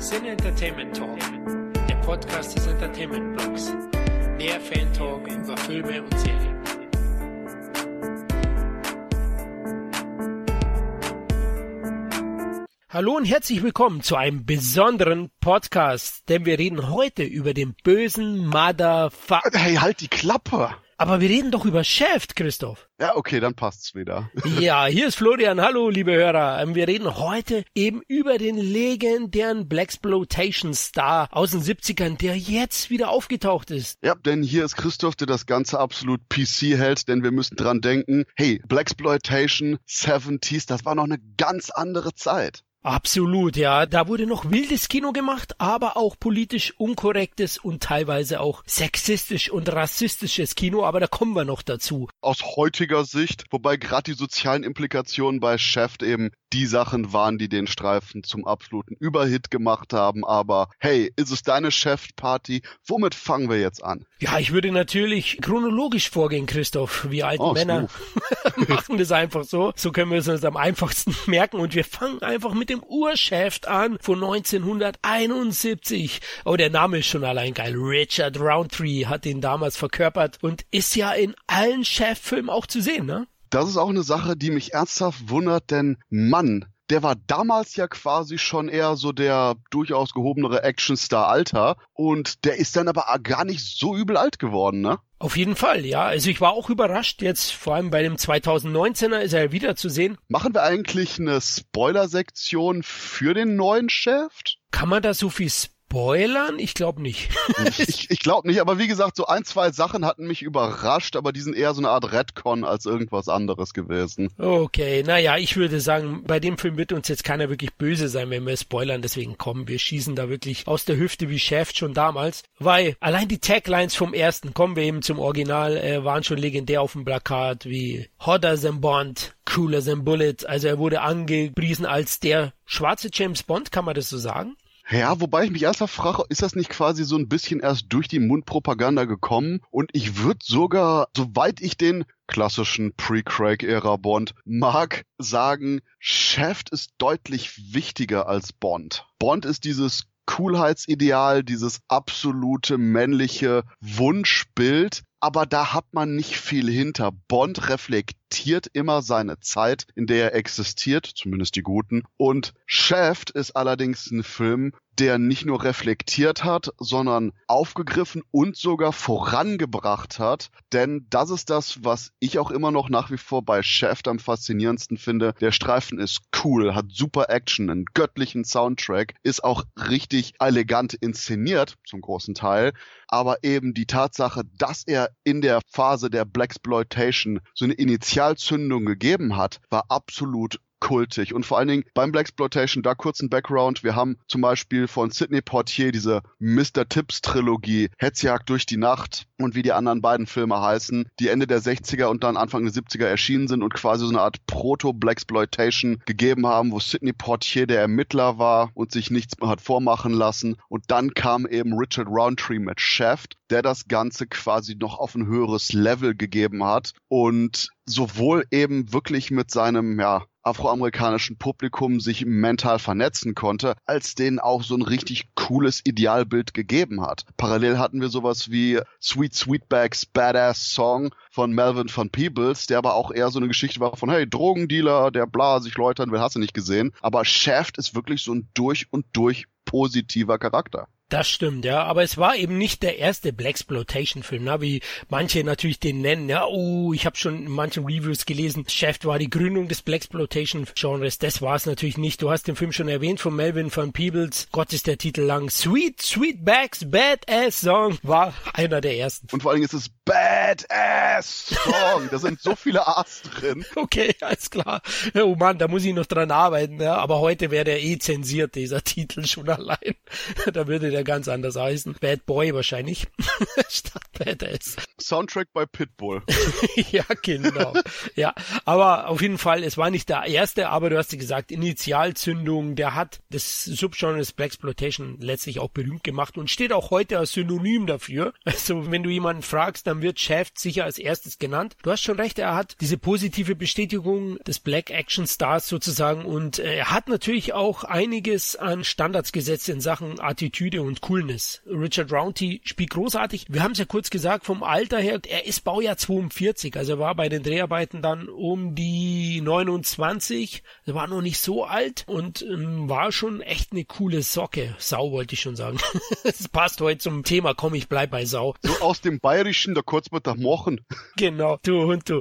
Sin Entertainment Talk, der Podcast des Entertainment Blogs. Mehr Fan Talk über Filme und Serien. Hallo und herzlich willkommen zu einem besonderen Podcast, denn wir reden heute über den bösen Motherfucker. Hey, halt die Klappe! Aber wir reden doch über Shaft, Christoph. Ja, okay, dann passt's wieder. ja, hier ist Florian. Hallo, liebe Hörer. Ähm, wir reden heute eben über den legendären Blaxploitation Star aus den 70ern, der jetzt wieder aufgetaucht ist. Ja, denn hier ist Christoph, der das Ganze absolut PC hält, denn wir müssen dran denken, hey, Blaxploitation 70s, das war noch eine ganz andere Zeit. Absolut, ja. Da wurde noch wildes Kino gemacht, aber auch politisch unkorrektes und teilweise auch sexistisch und rassistisches Kino, aber da kommen wir noch dazu. Aus heutiger Sicht, wobei gerade die sozialen Implikationen bei Shaft eben die Sachen waren, die den Streifen zum absoluten Überhit gemacht haben, aber hey, ist es deine Shaft-Party? Womit fangen wir jetzt an? Ja, ich würde natürlich chronologisch vorgehen, Christoph. Wir alten oh, Männer machen das einfach so. So können wir es uns am einfachsten merken und wir fangen einfach mit dem Urschaft an von 1971. Oh, der Name ist schon allein geil. Richard Roundtree hat den damals verkörpert und ist ja in allen Shaft-Filmen auch zu sehen, ne? Das ist auch eine Sache, die mich ernsthaft wundert, denn Mann, der war damals ja quasi schon eher so der durchaus gehobenere Actionstar Alter und der ist dann aber gar nicht so übel alt geworden, ne? Auf jeden Fall, ja. Also ich war auch überrascht, jetzt vor allem bei dem 2019er ist er wieder zu sehen. Machen wir eigentlich eine Spoiler-Sektion für den neuen Shaft? Kann man da so viel spoilern? Ich glaube nicht. ich ich glaube nicht, aber wie gesagt, so ein, zwei Sachen hatten mich überrascht, aber die sind eher so eine Art Redcon als irgendwas anderes gewesen. Okay, naja, ich würde sagen, bei dem Film wird uns jetzt keiner wirklich böse sein, wenn wir spoilern, deswegen kommen wir schießen da wirklich aus der Hüfte wie Chef schon damals, weil allein die Taglines vom ersten, kommen wir eben zum Original, äh, waren schon legendär auf dem Plakat, wie Hotter than Bond, Cooler than Bullet, also er wurde angepriesen als der schwarze James Bond, kann man das so sagen? Ja, wobei ich mich ernsthaft frage, ist das nicht quasi so ein bisschen erst durch die Mundpropaganda gekommen? Und ich würde sogar, soweit ich den klassischen Pre-Craig-Ära Bond mag, sagen, Shaft ist deutlich wichtiger als Bond. Bond ist dieses Coolheitsideal, dieses absolute männliche Wunschbild, aber da hat man nicht viel hinter. Bond reflektiert immer seine Zeit, in der er existiert, zumindest die guten. Und Shaft ist allerdings ein Film, der nicht nur reflektiert hat, sondern aufgegriffen und sogar vorangebracht hat. Denn das ist das, was ich auch immer noch nach wie vor bei Shaft am faszinierendsten finde. Der Streifen ist cool, hat super Action, einen göttlichen Soundtrack, ist auch richtig elegant inszeniert, zum großen Teil. Aber eben die Tatsache, dass er in der Phase der Blaxploitation so eine Initialzündung gegeben hat, war absolut kultig. Und vor allen Dingen beim Blaxploitation, da kurz ein Background. Wir haben zum Beispiel von Sidney Portier diese Mr. Tips Trilogie, Hetzjagd durch die Nacht und wie die anderen beiden Filme heißen, die Ende der 60er und dann Anfang der 70er erschienen sind und quasi so eine Art Proto-Blaxploitation gegeben haben, wo Sidney Portier der Ermittler war und sich nichts mehr hat vormachen lassen. Und dann kam eben Richard Roundtree mit Shaft, der das Ganze quasi noch auf ein höheres Level gegeben hat und sowohl eben wirklich mit seinem, ja, afroamerikanischen Publikum sich mental vernetzen konnte, als denen auch so ein richtig cooles Idealbild gegeben hat. Parallel hatten wir sowas wie Sweet Sweetbacks Badass Song von Melvin von Peebles, der aber auch eher so eine Geschichte war von, hey, Drogendealer, der bla, sich läutern will, hast du nicht gesehen. Aber Shaft ist wirklich so ein durch und durch positiver Charakter. Das stimmt, ja, aber es war eben nicht der erste Blaxploitation-Film, ne, wie manche natürlich den nennen. Ja, oh, ich habe schon in manchen Reviews gelesen, Shaft war die Gründung des Blaxploitation-Genres. Das war es natürlich nicht. Du hast den Film schon erwähnt von Melvin von Peebles. Gott ist der Titel lang. Sweet Sweetbacks Badass Song war einer der ersten. Und vor allen Dingen ist es Badass Song. da sind so viele A's drin. Okay, alles klar. Oh Mann, da muss ich noch dran arbeiten. Ja, aber heute wäre der eh zensiert, dieser Titel schon allein. da würde der ganz anders heißen. Bad Boy wahrscheinlich. Statt Badass. Soundtrack bei Pitbull. ja, genau. ja, aber auf jeden Fall, es war nicht der erste, aber du hast ja gesagt, Initialzündung, der hat das Subgenres Black Exploitation letztlich auch berühmt gemacht und steht auch heute als Synonym dafür. Also, wenn du jemanden fragst, dann wird Shaft sicher als erstes genannt. Du hast schon recht, er hat diese positive Bestätigung des Black Action Stars sozusagen und äh, er hat natürlich auch einiges an Standards gesetzt in Sachen Attitüde und Coolness. Richard Roundtree spielt großartig. Wir haben es ja kurz gesagt, vom Alter her, er ist Baujahr 42, also er war bei den Dreharbeiten dann um die 29, er war noch nicht so alt und ähm, war schon echt eine coole Socke. Sau wollte ich schon sagen. das passt heute zum Thema, komm, ich bleib bei Sau. So aus dem Bayerischen, da kurz Mochen. Genau, du und du.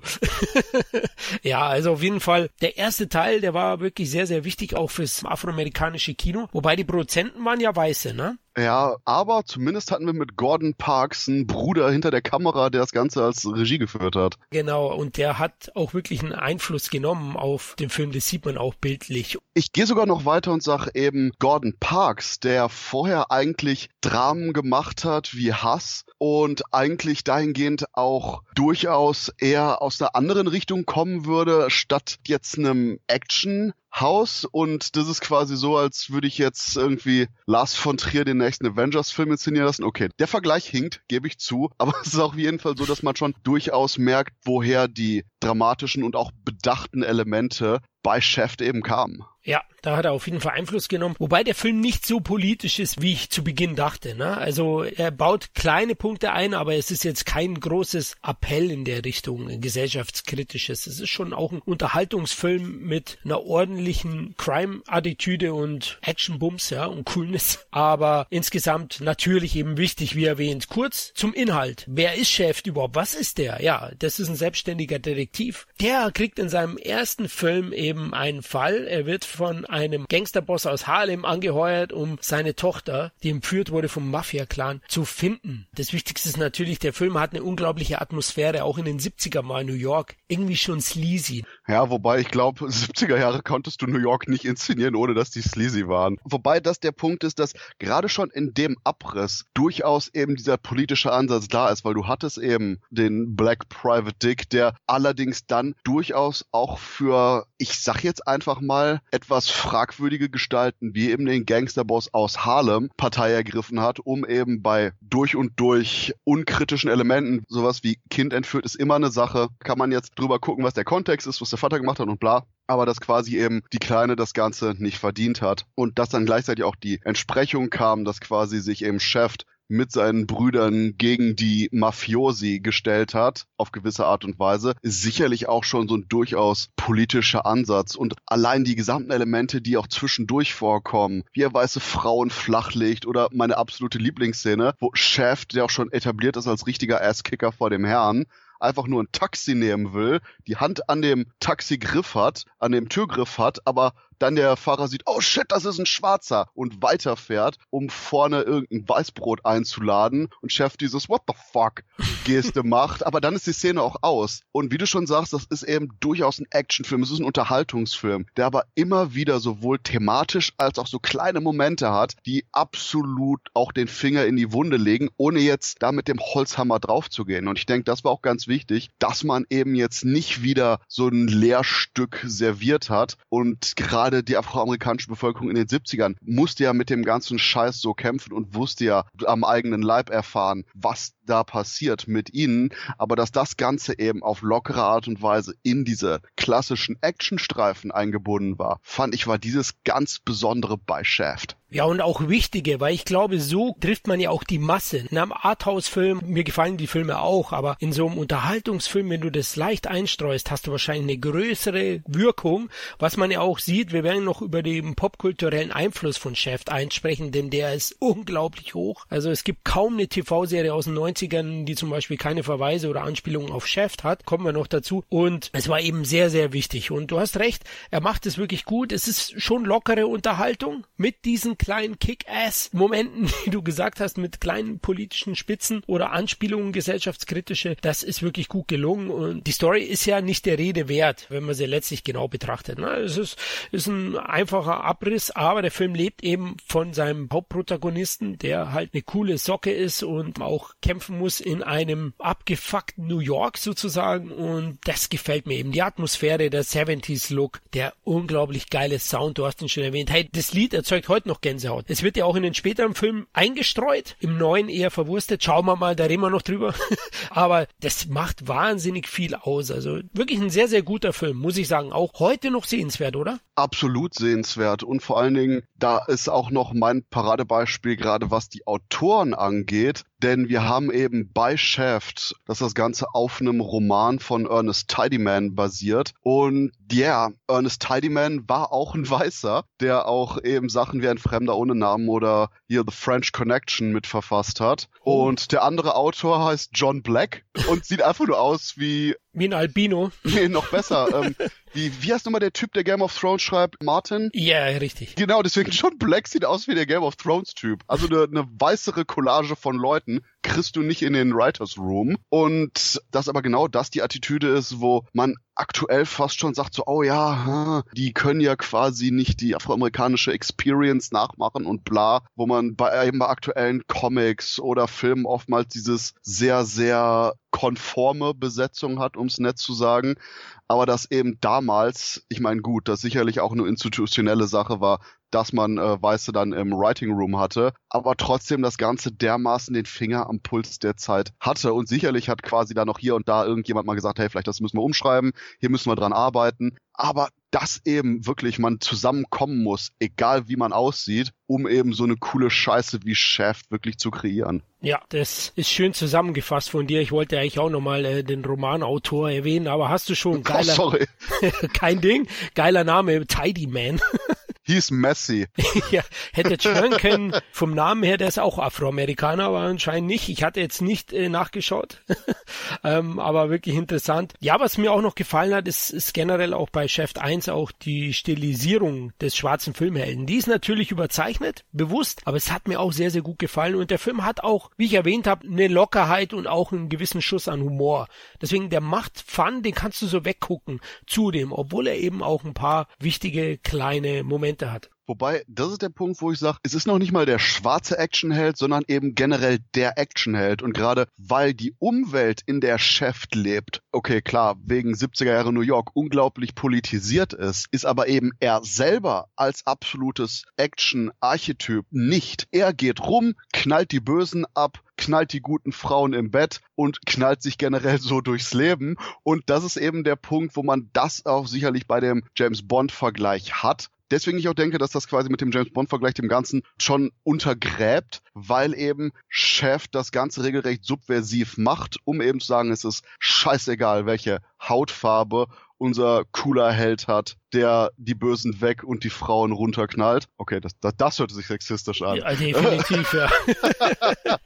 ja, also auf jeden Fall, der erste Teil, der war wirklich sehr, sehr wichtig auch fürs afroamerikanische Kino. Wobei die Produzenten waren ja Weiße, ne? Ja, aber zumindest hatten wir mit Gordon Parks einen Bruder hinter der Kamera, der das Ganze als Regie geführt hat. Genau, und der hat auch wirklich einen Einfluss genommen auf den Film, das sieht man auch bildlich. Ich gehe sogar noch weiter und sage eben Gordon Parks, der vorher eigentlich Dramen gemacht hat wie Hass und eigentlich dahingehend auch durchaus eher aus einer anderen Richtung kommen würde, statt jetzt einem Action Haus und das ist quasi so, als würde ich jetzt irgendwie Lars von Trier den nächsten Avengers-Film inszenieren lassen. Okay, der Vergleich hinkt, gebe ich zu, aber es ist auf jeden Fall so, dass man schon durchaus merkt, woher die dramatischen und auch bedachten Elemente bei Chef eben kamen. Ja, da hat er auf jeden Fall Einfluss genommen. Wobei der Film nicht so politisch ist, wie ich zu Beginn dachte. Ne? Also er baut kleine Punkte ein, aber es ist jetzt kein großes Appell in der Richtung, gesellschaftskritisches. Es ist schon auch ein Unterhaltungsfilm mit einer ordentlichen Crime-Attitüde und Action-Bums, ja, und Coolness. Aber insgesamt natürlich eben wichtig, wie erwähnt. Kurz zum Inhalt. Wer ist Chef überhaupt? Was ist der? Ja, das ist ein selbstständiger Detektiv. Der kriegt in seinem ersten Film eben einen Fall. Er wird von einem Gangsterboss aus Harlem angeheuert, um seine Tochter, die entführt wurde vom Mafia-Clan, zu finden. Das Wichtigste ist natürlich, der Film hat eine unglaubliche Atmosphäre, auch in den 70er Mal New York. Irgendwie schon sleazy. Ja, wobei ich glaube, 70er Jahre konntest du New York nicht inszenieren, ohne dass die sleazy waren. Wobei das der Punkt ist, dass gerade schon in dem Abriss durchaus eben dieser politische Ansatz da ist, weil du hattest eben den Black Private Dick, der allerdings dann durchaus auch für, ich sag jetzt einfach mal, etwas fragwürdige Gestalten wie eben den Gangsterboss aus Harlem Partei ergriffen hat, um eben bei durch und durch unkritischen Elementen, sowas wie Kind entführt, ist immer eine Sache. Kann man jetzt drüber gucken, was der Kontext ist, was der Vater gemacht hat und bla aber dass quasi eben die Kleine das Ganze nicht verdient hat und dass dann gleichzeitig auch die Entsprechung kam, dass quasi sich eben Chef mit seinen Brüdern gegen die Mafiosi gestellt hat, auf gewisse Art und Weise, ist sicherlich auch schon so ein durchaus politischer Ansatz. Und allein die gesamten Elemente, die auch zwischendurch vorkommen, wie er weiße Frauen flachlegt oder meine absolute Lieblingsszene, wo Shaft, der auch schon etabliert ist als richtiger Asskicker vor dem Herrn, einfach nur ein Taxi nehmen will, die Hand an dem Taxigriff hat, an dem Türgriff hat, aber dann der Fahrer sieht, oh shit, das ist ein Schwarzer und weiterfährt, um vorne irgendein Weißbrot einzuladen und Chef dieses What the fuck Geste macht, aber dann ist die Szene auch aus. Und wie du schon sagst, das ist eben durchaus ein Actionfilm, es ist ein Unterhaltungsfilm, der aber immer wieder sowohl thematisch als auch so kleine Momente hat, die absolut auch den Finger in die Wunde legen, ohne jetzt da mit dem Holzhammer draufzugehen. Und ich denke, das war auch ganz wichtig, dass man eben jetzt nicht wieder so ein Lehrstück serviert hat und gerade gerade die afroamerikanische Bevölkerung in den 70ern musste ja mit dem ganzen Scheiß so kämpfen und wusste ja am eigenen Leib erfahren, was da passiert mit ihnen, aber dass das Ganze eben auf lockere Art und Weise in diese klassischen Actionstreifen eingebunden war, fand ich war dieses ganz besondere bei Shaft. Ja, und auch wichtige, weil ich glaube, so trifft man ja auch die Masse. In einem Arthouse-Film, mir gefallen die Filme auch, aber in so einem Unterhaltungsfilm, wenn du das leicht einstreust, hast du wahrscheinlich eine größere Wirkung, was man ja auch sieht. Wir werden noch über den popkulturellen Einfluss von Shaft einsprechen, denn der ist unglaublich hoch. Also es gibt kaum eine TV-Serie aus den 90ern, die zum Beispiel keine Verweise oder Anspielungen auf Shaft hat. Kommen wir noch dazu. Und es war eben sehr, sehr wichtig. Und du hast recht, er macht es wirklich gut. Es ist schon lockere Unterhaltung mit diesen kleinen Kick-Ass-Momenten, die du gesagt hast, mit kleinen politischen Spitzen oder Anspielungen gesellschaftskritische, das ist wirklich gut gelungen. Und die Story ist ja nicht der Rede wert, wenn man sie letztlich genau betrachtet. Ne? Es ist, ist ein einfacher Abriss, aber der Film lebt eben von seinem Hauptprotagonisten, der halt eine coole Socke ist und auch kämpfen muss in einem abgefuckten New York sozusagen. Und das gefällt mir eben. Die Atmosphäre, der 70s-Look, der unglaublich geile Sound, du hast ihn schon erwähnt. Hey, das Lied erzeugt heute noch Gänsehaut. Es wird ja auch in den späteren Filmen eingestreut, im neuen eher verwurstet. Schauen wir mal, da reden wir noch drüber. Aber das macht wahnsinnig viel aus. Also wirklich ein sehr, sehr guter Film, muss ich sagen. Auch heute noch sehenswert, oder? Absolut sehenswert. Und vor allen Dingen, da ist auch noch mein Paradebeispiel, gerade was die Autoren angeht. Denn wir haben eben bei Shaft, dass das Ganze auf einem Roman von Ernest Tidyman basiert. Und ja, yeah, Ernest Tidyman war auch ein Weißer, der auch eben Sachen wie ein Fremder ohne Namen oder hier The French Connection mitverfasst hat. Oh. Und der andere Autor heißt John Black und sieht einfach nur aus wie wie ein Albino. Nee, noch besser. ähm, wie, wie heißt nochmal der Typ, der Game of Thrones schreibt? Martin? Ja, yeah, richtig. Genau, deswegen John Black sieht aus wie der Game of Thrones Typ. Also eine, eine weißere Collage von Leuten kriegst du nicht in den Writers Room. Und das aber genau das die Attitüde ist, wo man aktuell fast schon sagt so, oh ja, die können ja quasi nicht die afroamerikanische Experience nachmachen und bla, wo man bei eben bei aktuellen Comics oder Filmen oftmals dieses sehr, sehr konforme Besetzung hat, ums nett zu sagen. Aber dass eben damals, ich meine, gut, das sicherlich auch eine institutionelle Sache war, dass man äh, Weiße dann im Writing Room hatte, aber trotzdem das Ganze dermaßen den Finger am Puls der Zeit hatte. Und sicherlich hat quasi da noch hier und da irgendjemand mal gesagt, hey, vielleicht das müssen wir umschreiben, hier müssen wir dran arbeiten. Aber dass eben wirklich man zusammenkommen muss, egal wie man aussieht, um eben so eine coole Scheiße wie Shaft wirklich zu kreieren. Ja, das ist schön zusammengefasst von dir. Ich wollte eigentlich auch nochmal äh, den Romanautor erwähnen, aber hast du schon geiler... Oh, sorry. kein Ding. Geiler Name, Tidy Man. hieß Messi. ja, hätte jetzt hören können, vom Namen her, der ist auch Afroamerikaner, aber anscheinend nicht. Ich hatte jetzt nicht äh, nachgeschaut, ähm, aber wirklich interessant. Ja, was mir auch noch gefallen hat, ist, ist generell auch bei Chef 1 auch die Stilisierung des schwarzen Filmhelden. Die ist natürlich überzeichnet, bewusst, aber es hat mir auch sehr, sehr gut gefallen und der Film hat auch, wie ich erwähnt habe, eine Lockerheit und auch einen gewissen Schuss an Humor. Deswegen, der macht Fun, den kannst du so weggucken zu dem, obwohl er eben auch ein paar wichtige kleine Momente hat. Wobei, das ist der Punkt, wo ich sage, es ist noch nicht mal der schwarze Actionheld, sondern eben generell der Actionheld. Und gerade weil die Umwelt, in der Chef lebt, okay, klar, wegen 70er Jahre New York unglaublich politisiert ist, ist aber eben er selber als absolutes Action-Archetyp nicht. Er geht rum, knallt die Bösen ab, knallt die guten Frauen im Bett und knallt sich generell so durchs Leben. Und das ist eben der Punkt, wo man das auch sicherlich bei dem James Bond-Vergleich hat deswegen ich auch denke, dass das quasi mit dem James Bond-Vergleich dem Ganzen schon untergräbt, weil eben Chef das Ganze regelrecht subversiv macht, um eben zu sagen, es ist scheißegal, welche Hautfarbe unser cooler Held hat, der die Bösen weg und die Frauen runterknallt. Okay, das, das, das hört sich sexistisch an. Ja, definitiv, ja.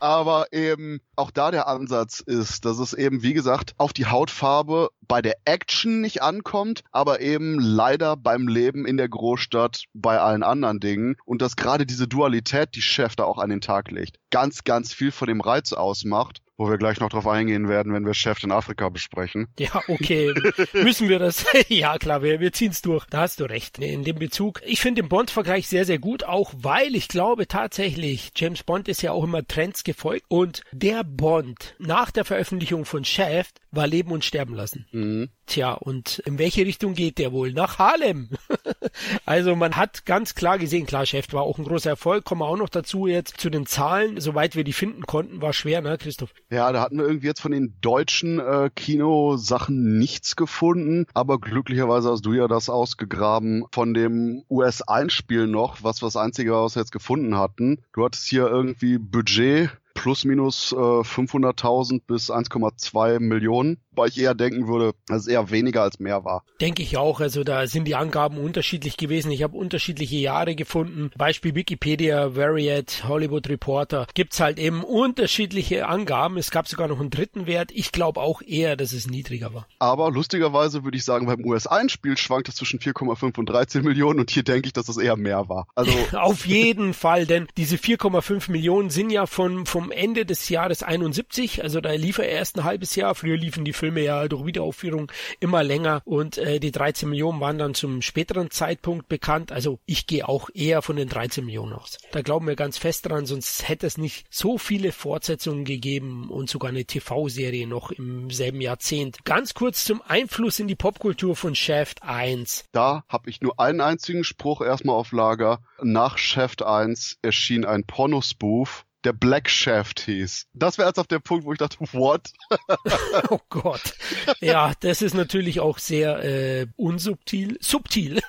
Aber eben auch da der Ansatz ist, dass es eben, wie gesagt, auf die Hautfarbe bei der Action nicht ankommt, aber eben leider beim Leben in der Großstadt bei allen anderen Dingen. Und dass gerade diese Dualität, die Chef da auch an den Tag legt, ganz, ganz viel von dem Reiz ausmacht wo wir gleich noch drauf eingehen werden, wenn wir Chef in Afrika besprechen. Ja, okay. Müssen wir das? ja, klar, wir, wir ziehen es durch. Da hast du recht. In dem Bezug. Ich finde den Bond-Vergleich sehr, sehr gut, auch weil ich glaube tatsächlich, James Bond ist ja auch immer Trends gefolgt und der Bond nach der Veröffentlichung von Shaft war Leben und Sterben lassen. Mhm. Tja, und in welche Richtung geht der wohl? Nach Harlem. also man hat ganz klar gesehen, klar, Chef war auch ein großer Erfolg. Kommen wir auch noch dazu jetzt zu den Zahlen. Soweit wir die finden konnten, war schwer, ne, Christoph? Ja, da hatten wir irgendwie jetzt von den deutschen äh, Kinosachen nichts gefunden. Aber glücklicherweise hast du ja das ausgegraben von dem US-Einspiel noch, was wir das Einzige, was wir jetzt gefunden hatten. Du hattest hier irgendwie Budget plus minus äh, 500.000 bis 1,2 Millionen weil ich eher denken würde, dass es eher weniger als mehr war. Denke ich auch. Also da sind die Angaben unterschiedlich gewesen. Ich habe unterschiedliche Jahre gefunden. Beispiel Wikipedia, Variet, Hollywood Reporter. Gibt's halt eben unterschiedliche Angaben. Es gab sogar noch einen dritten Wert. Ich glaube auch eher, dass es niedriger war. Aber lustigerweise würde ich sagen, beim US-Einspiel schwankt es zwischen 4,5 und 13 Millionen und hier denke ich, dass es eher mehr war. Also Auf jeden Fall, denn diese 4,5 Millionen sind ja von, vom Ende des Jahres 71, also da lief er erst ein halbes Jahr. Früher liefen die Filme ja durch Wiederaufführung immer länger und äh, die 13 Millionen waren dann zum späteren Zeitpunkt bekannt. Also ich gehe auch eher von den 13 Millionen aus. Da glauben wir ganz fest dran, sonst hätte es nicht so viele Fortsetzungen gegeben und sogar eine TV-Serie noch im selben Jahrzehnt. Ganz kurz zum Einfluss in die Popkultur von Shaft 1. Da habe ich nur einen einzigen Spruch erstmal auf Lager. Nach Shaft 1 erschien ein Pornospoof der Black Shaft hieß. Das wäre jetzt auf der Punkt, wo ich dachte, what? oh Gott. Ja, das ist natürlich auch sehr äh, unsubtil. Subtil.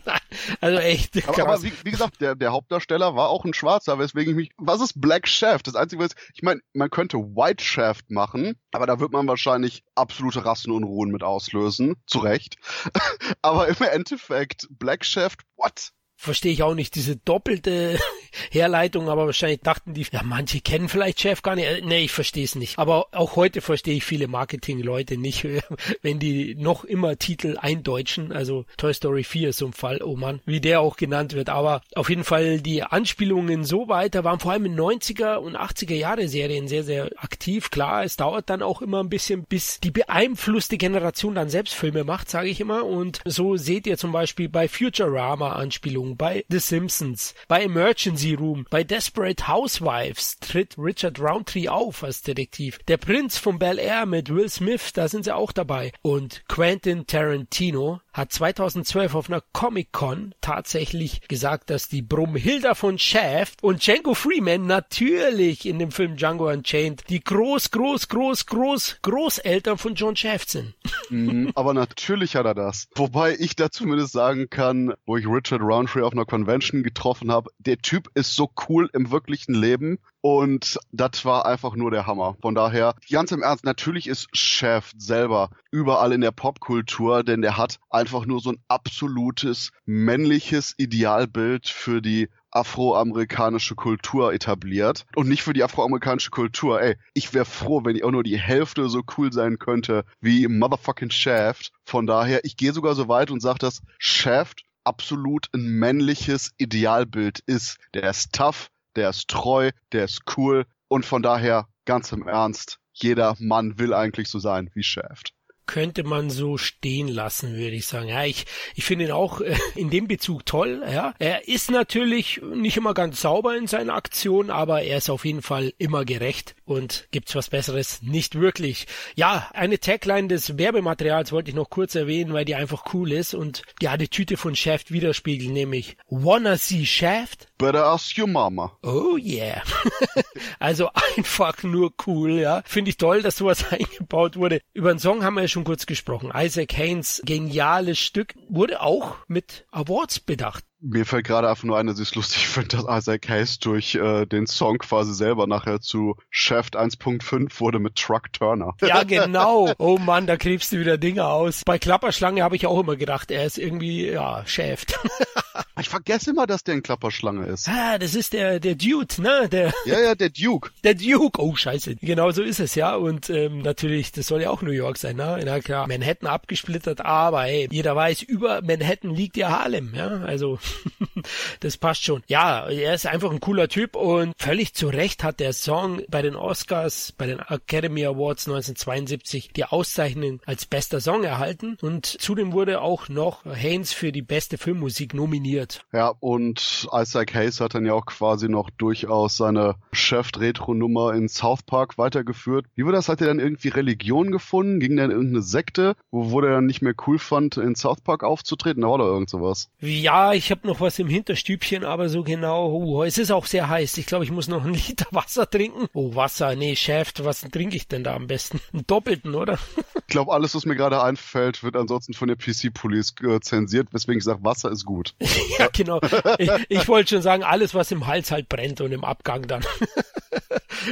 also echt. Aber, aber wie, wie, gesagt, der, der Hauptdarsteller war auch ein Schwarzer, weswegen ich mich. Was ist Black Shaft? Das Einzige, was ich meine, man könnte White Shaft machen, aber da wird man wahrscheinlich absolute Rassenunruhen mit auslösen. Zu Recht. aber im Endeffekt, Black Shaft, what? Verstehe ich auch nicht diese doppelte Herleitung, aber wahrscheinlich dachten die, ja, manche kennen vielleicht Chef gar nicht. Äh, nee, ich verstehe es nicht. Aber auch heute verstehe ich viele Marketing-Leute nicht, wenn die noch immer Titel eindeutschen. Also Toy Story 4 ist so ein Fall, oh man, wie der auch genannt wird. Aber auf jeden Fall die Anspielungen so weiter waren vor allem in 90er und 80er Jahre Serien sehr, sehr aktiv. Klar, es dauert dann auch immer ein bisschen, bis die beeinflusste Generation dann selbst Filme macht, sage ich immer. Und so seht ihr zum Beispiel bei Futurama Anspielungen bei The Simpsons, bei Emergency Room, bei Desperate Housewives tritt Richard Roundtree auf als Detektiv. Der Prinz von Bel Air mit Will Smith, da sind sie auch dabei. Und Quentin Tarantino hat 2012 auf einer Comic-Con tatsächlich gesagt, dass die Brumhilda von Shaft und Django Freeman natürlich in dem Film Django Unchained die groß, groß, groß, groß, Großeltern von John Shaft sind. Mm, aber natürlich hat er das. Wobei ich da zumindest sagen kann, wo ich Richard Roundtree auf einer Convention getroffen habe, der Typ ist so cool im wirklichen Leben und das war einfach nur der Hammer. Von daher, ganz im Ernst, natürlich ist Chef selber überall in der Popkultur, denn der hat einfach nur so ein absolutes männliches Idealbild für die afroamerikanische Kultur etabliert und nicht für die afroamerikanische Kultur. Ey, ich wäre froh, wenn ich auch nur die Hälfte so cool sein könnte wie Motherfucking Shaft. Von daher, ich gehe sogar so weit und sage, dass Shaft absolut ein männliches Idealbild ist. Der ist tough, der ist treu, der ist cool und von daher ganz im Ernst, jeder Mann will eigentlich so sein wie Shaft könnte man so stehen lassen, würde ich sagen. Ja, ich, ich finde ihn auch äh, in dem Bezug toll. Ja, er ist natürlich nicht immer ganz sauber in seinen Aktionen, aber er ist auf jeden Fall immer gerecht und gibt's was Besseres nicht wirklich. Ja, eine Tagline des Werbematerials wollte ich noch kurz erwähnen, weil die einfach cool ist und die Attitüde von Shaft widerspiegelt, nämlich Wanna see Shaft? Better ask your mama. Oh yeah. also einfach nur cool, ja. Finde ich toll, dass sowas eingebaut wurde. Über den Song haben wir ja schon kurz gesprochen. Isaac Haynes geniales Stück wurde auch mit Awards bedacht. Mir fällt gerade einfach nur ein, dass ich es lustig finde, dass Isaac Hayes durch äh, den Song quasi selber nachher zu Shaft 1.5 wurde mit Truck Turner. Ja, genau. Oh Mann, da krebst du wieder Dinge aus. Bei Klapperschlange habe ich auch immer gedacht, er ist irgendwie, ja, Shaft. ich vergesse immer, dass der ein Klapperschlange ist. Ah, das ist der, der Dude, ne? Der, ja, ja, der Duke. Der Duke. Oh, scheiße. Genau so ist es, ja. Und ähm, natürlich, das soll ja auch New York sein, ne? Na klar, Manhattan abgesplittert, aber hey, jeder weiß, über Manhattan liegt ja Harlem, ja. Also das passt schon. Ja, er ist einfach ein cooler Typ und völlig zu Recht hat der Song bei den Oscars, bei den Academy Awards 1972 die Auszeichnung als bester Song erhalten und zudem wurde auch noch Haynes für die beste Filmmusik nominiert. Ja, und Isaac Hayes hat dann ja auch quasi noch durchaus seine Chef-Retro-Nummer in South Park weitergeführt. Wie war das? Hat er dann irgendwie Religion gefunden? Ging dann irgendeine Sekte, wo, wo er dann nicht mehr cool fand, in South Park aufzutreten? Da war doch irgend sowas. Ja, ich habe noch was im Hinterstübchen, aber so genau, oh, es ist auch sehr heiß. Ich glaube, ich muss noch einen Liter Wasser trinken. Oh, Wasser, nee, Chef, was trinke ich denn da am besten? Einen doppelten, oder? ich glaube, alles, was mir gerade einfällt, wird ansonsten von der PC-Police äh, zensiert, weswegen ich sage, Wasser ist gut. ja, genau. Ich, ich wollte schon sagen, alles, was im Hals halt brennt und im Abgang dann.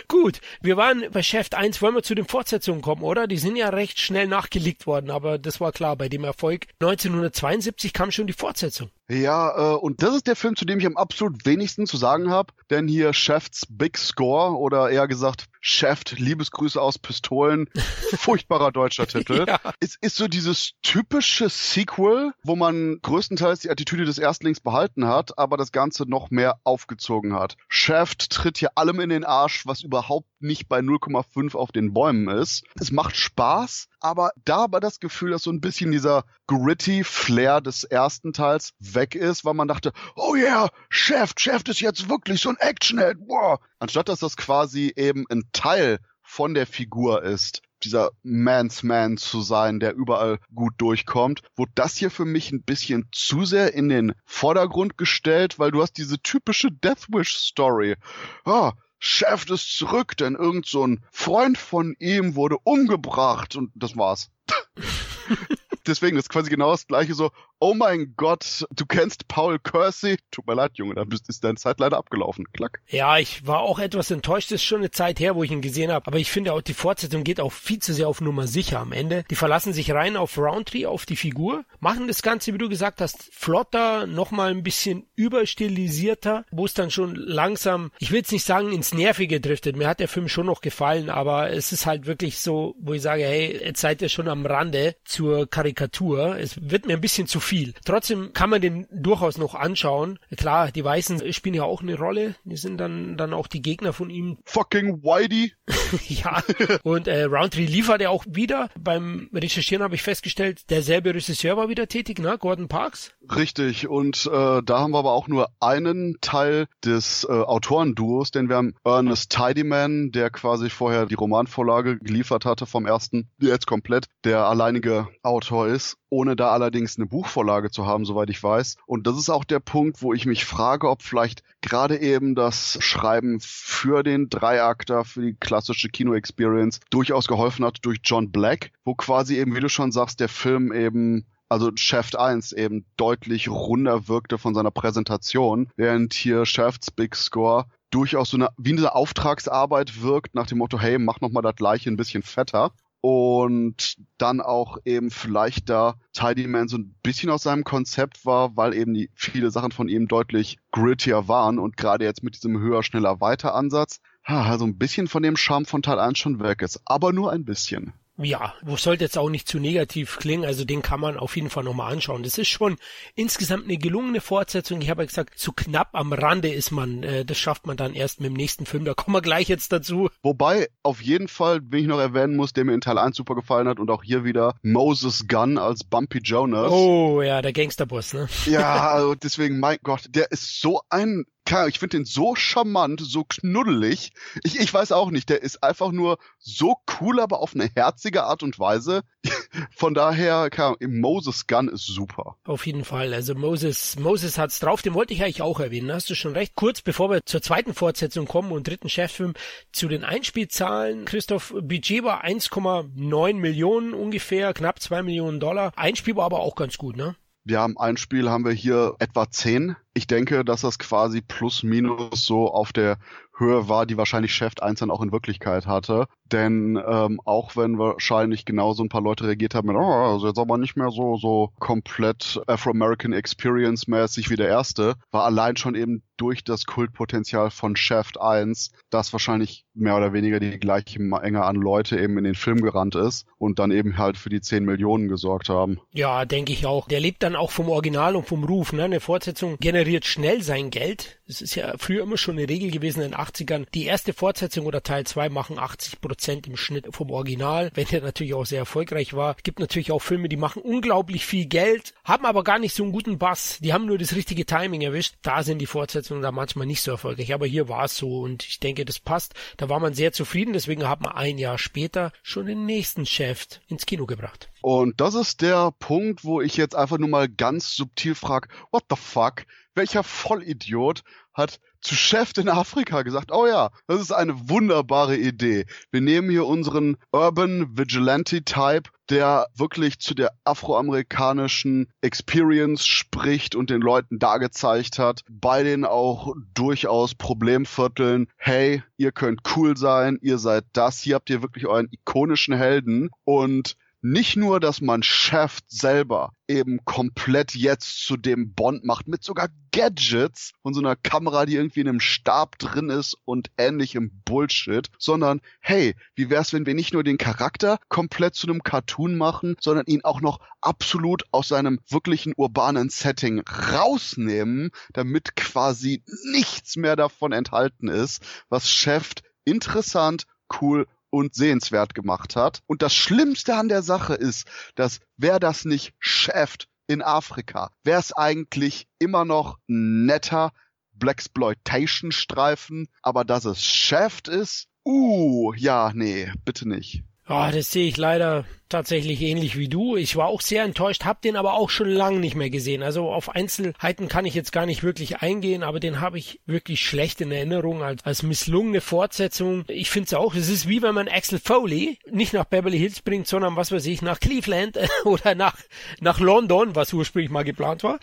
Gut, wir waren bei Chef 1, wollen wir zu den Fortsetzungen kommen, oder? Die sind ja recht schnell nachgelegt worden, aber das war klar, bei dem Erfolg 1972 kam schon die Fortsetzung. Ja, äh, und das ist der Film, zu dem ich am absolut wenigsten zu sagen habe, denn hier Chef's Big Score oder eher gesagt Chef, Liebesgrüße aus Pistolen, furchtbarer deutscher Titel. ja. Es ist so dieses typische Sequel, wo man größtenteils die Attitüde des Erstlings behalten hat, aber das Ganze noch mehr aufgezogen hat. Chef tritt hier allem in den Arsch Arsch, was überhaupt nicht bei 0,5 auf den Bäumen ist. Es macht Spaß, aber da war das Gefühl, dass so ein bisschen dieser gritty Flair des ersten Teils weg ist, weil man dachte, oh yeah, Chef, Chef ist jetzt wirklich so ein Actionhead, wow. Anstatt dass das quasi eben ein Teil von der Figur ist, dieser Man's Man zu sein, der überall gut durchkommt, wurde das hier für mich ein bisschen zu sehr in den Vordergrund gestellt, weil du hast diese typische Death Wish Story. Ah, Chef ist zurück, denn irgend so ein Freund von ihm wurde umgebracht und das war's. Deswegen ist quasi genau das gleiche so, oh mein Gott, du kennst Paul Kersey. Tut mir leid, Junge, da ist deine Zeit leider abgelaufen. Klack. Ja, ich war auch etwas enttäuscht. Das ist schon eine Zeit her, wo ich ihn gesehen habe. Aber ich finde auch, die Fortsetzung geht auch viel zu sehr auf Nummer sicher am Ende. Die verlassen sich rein auf Roundtree, auf die Figur, machen das Ganze, wie du gesagt hast, flotter, nochmal ein bisschen überstilisierter, wo es dann schon langsam, ich will jetzt nicht sagen, ins Nervige driftet. Mir hat der Film schon noch gefallen, aber es ist halt wirklich so, wo ich sage, hey, jetzt seid ihr schon am Rande zur Karikatur. Es wird mir ein bisschen zu viel viel. Trotzdem kann man den durchaus noch anschauen. Klar, die Weißen spielen ja auch eine Rolle. Die sind dann, dann auch die Gegner von ihm. Fucking Whitey. ja. Und äh, Roundtree liefert er auch wieder. Beim Recherchieren habe ich festgestellt, derselbe Regisseur war wieder tätig, ne? Gordon Parks. Richtig. Und äh, da haben wir aber auch nur einen Teil des äh, Autorenduos, denn wir haben Ernest Tidyman, der quasi vorher die Romanvorlage geliefert hatte vom ersten, jetzt komplett, der alleinige Autor ist ohne da allerdings eine Buchvorlage zu haben, soweit ich weiß. Und das ist auch der Punkt, wo ich mich frage, ob vielleicht gerade eben das Schreiben für den Dreiakter, für die klassische Kino-Experience durchaus geholfen hat durch John Black, wo quasi eben, wie du schon sagst, der Film eben also Shaft 1 eben deutlich runder wirkte von seiner Präsentation, während hier Shafts Big Score durchaus so eine, wie eine Auftragsarbeit wirkt, nach dem Motto, hey, mach noch mal das gleiche ein bisschen fetter und dann auch eben vielleicht da Tidy Man so ein bisschen aus seinem Konzept war, weil eben die viele Sachen von ihm deutlich grittier waren und gerade jetzt mit diesem höher, schneller, weiter Ansatz, also ein bisschen von dem Charme von Teil 1 schon weg ist, aber nur ein bisschen ja, wo sollte jetzt auch nicht zu negativ klingen, also den kann man auf jeden Fall nochmal anschauen. Das ist schon insgesamt eine gelungene Fortsetzung. Ich habe ja gesagt, zu knapp am Rande ist man, äh, das schafft man dann erst mit dem nächsten Film, da kommen wir gleich jetzt dazu. Wobei, auf jeden Fall, wenn ich noch erwähnen muss, der mir in Teil 1 super gefallen hat und auch hier wieder Moses Gunn als Bumpy Jonas. Oh ja, der Gangsterboss, ne? Ja, also deswegen, mein Gott, der ist so ein ich finde den so charmant, so knuddelig. Ich, ich weiß auch nicht, der ist einfach nur so cool, aber auf eine herzige Art und Weise. Von daher, keine Moses Gun ist super. Auf jeden Fall. Also Moses, Moses hat's drauf. Den wollte ich eigentlich auch erwähnen. Hast du schon recht. Kurz bevor wir zur zweiten Fortsetzung kommen und dritten Cheffilm zu den Einspielzahlen. Christoph, Budget war 1,9 Millionen ungefähr, knapp 2 Millionen Dollar. Einspiel war aber auch ganz gut, ne? Wir haben ein Spiel, haben wir hier etwa 10. Ich denke, dass das quasi plus minus so auf der Höhe war, die wahrscheinlich Chef 1 dann auch in Wirklichkeit hatte. Denn ähm, auch wenn wahrscheinlich genauso ein paar Leute reagiert haben mit, oh, also jetzt aber nicht mehr so, so komplett Afro-American Experience mäßig wie der erste, war allein schon eben durch das Kultpotenzial von Shaft 1, das wahrscheinlich mehr oder weniger die gleiche Menge an Leute eben in den Film gerannt ist und dann eben halt für die 10 Millionen gesorgt haben. Ja, denke ich auch. Der lebt dann auch vom Original und vom Ruf. Ne? Eine Fortsetzung generiert schnell sein Geld. Es ist ja früher immer schon eine Regel gewesen in den 80ern. Die erste Fortsetzung oder Teil 2 machen 80 Prozent im Schnitt vom Original, wenn der natürlich auch sehr erfolgreich war. Gibt natürlich auch Filme, die machen unglaublich viel Geld, haben aber gar nicht so einen guten Bass. Die haben nur das richtige Timing erwischt. Da sind die Fortsetzungen da manchmal nicht so erfolgreich. Aber hier war es so und ich denke, das passt. Da war man sehr zufrieden. Deswegen hat man ein Jahr später schon den nächsten Chef ins Kino gebracht. Und das ist der Punkt, wo ich jetzt einfach nur mal ganz subtil frage, what the fuck? Welcher Vollidiot hat zu Chef in Afrika gesagt, oh ja, das ist eine wunderbare Idee. Wir nehmen hier unseren Urban Vigilante Type, der wirklich zu der afroamerikanischen Experience spricht und den Leuten dargezeigt hat, bei denen auch durchaus Problemvierteln, hey, ihr könnt cool sein, ihr seid das, hier habt ihr wirklich euren ikonischen Helden und nicht nur, dass man Shaft selber eben komplett jetzt zu dem Bond macht, mit sogar Gadgets und so einer Kamera, die irgendwie in einem Stab drin ist und ähnlichem Bullshit, sondern hey, wie wär's, wenn wir nicht nur den Charakter komplett zu einem Cartoon machen, sondern ihn auch noch absolut aus seinem wirklichen urbanen Setting rausnehmen, damit quasi nichts mehr davon enthalten ist, was Shaft interessant, cool und sehenswert gemacht hat. Und das Schlimmste an der Sache ist, dass wer das nicht schafft in Afrika, wäre es eigentlich immer noch netter Blaxploitation-Streifen, aber dass es Shaft ist, uh, ja, nee, bitte nicht. Ah, das sehe ich leider tatsächlich ähnlich wie du. Ich war auch sehr enttäuscht, habe den aber auch schon lange nicht mehr gesehen. Also auf Einzelheiten kann ich jetzt gar nicht wirklich eingehen, aber den habe ich wirklich schlecht in Erinnerung als, als misslungene Fortsetzung. Ich finde es auch, es ist wie wenn man Axel Foley nicht nach Beverly Hills bringt, sondern was weiß ich, nach Cleveland oder nach, nach London, was ursprünglich mal geplant war,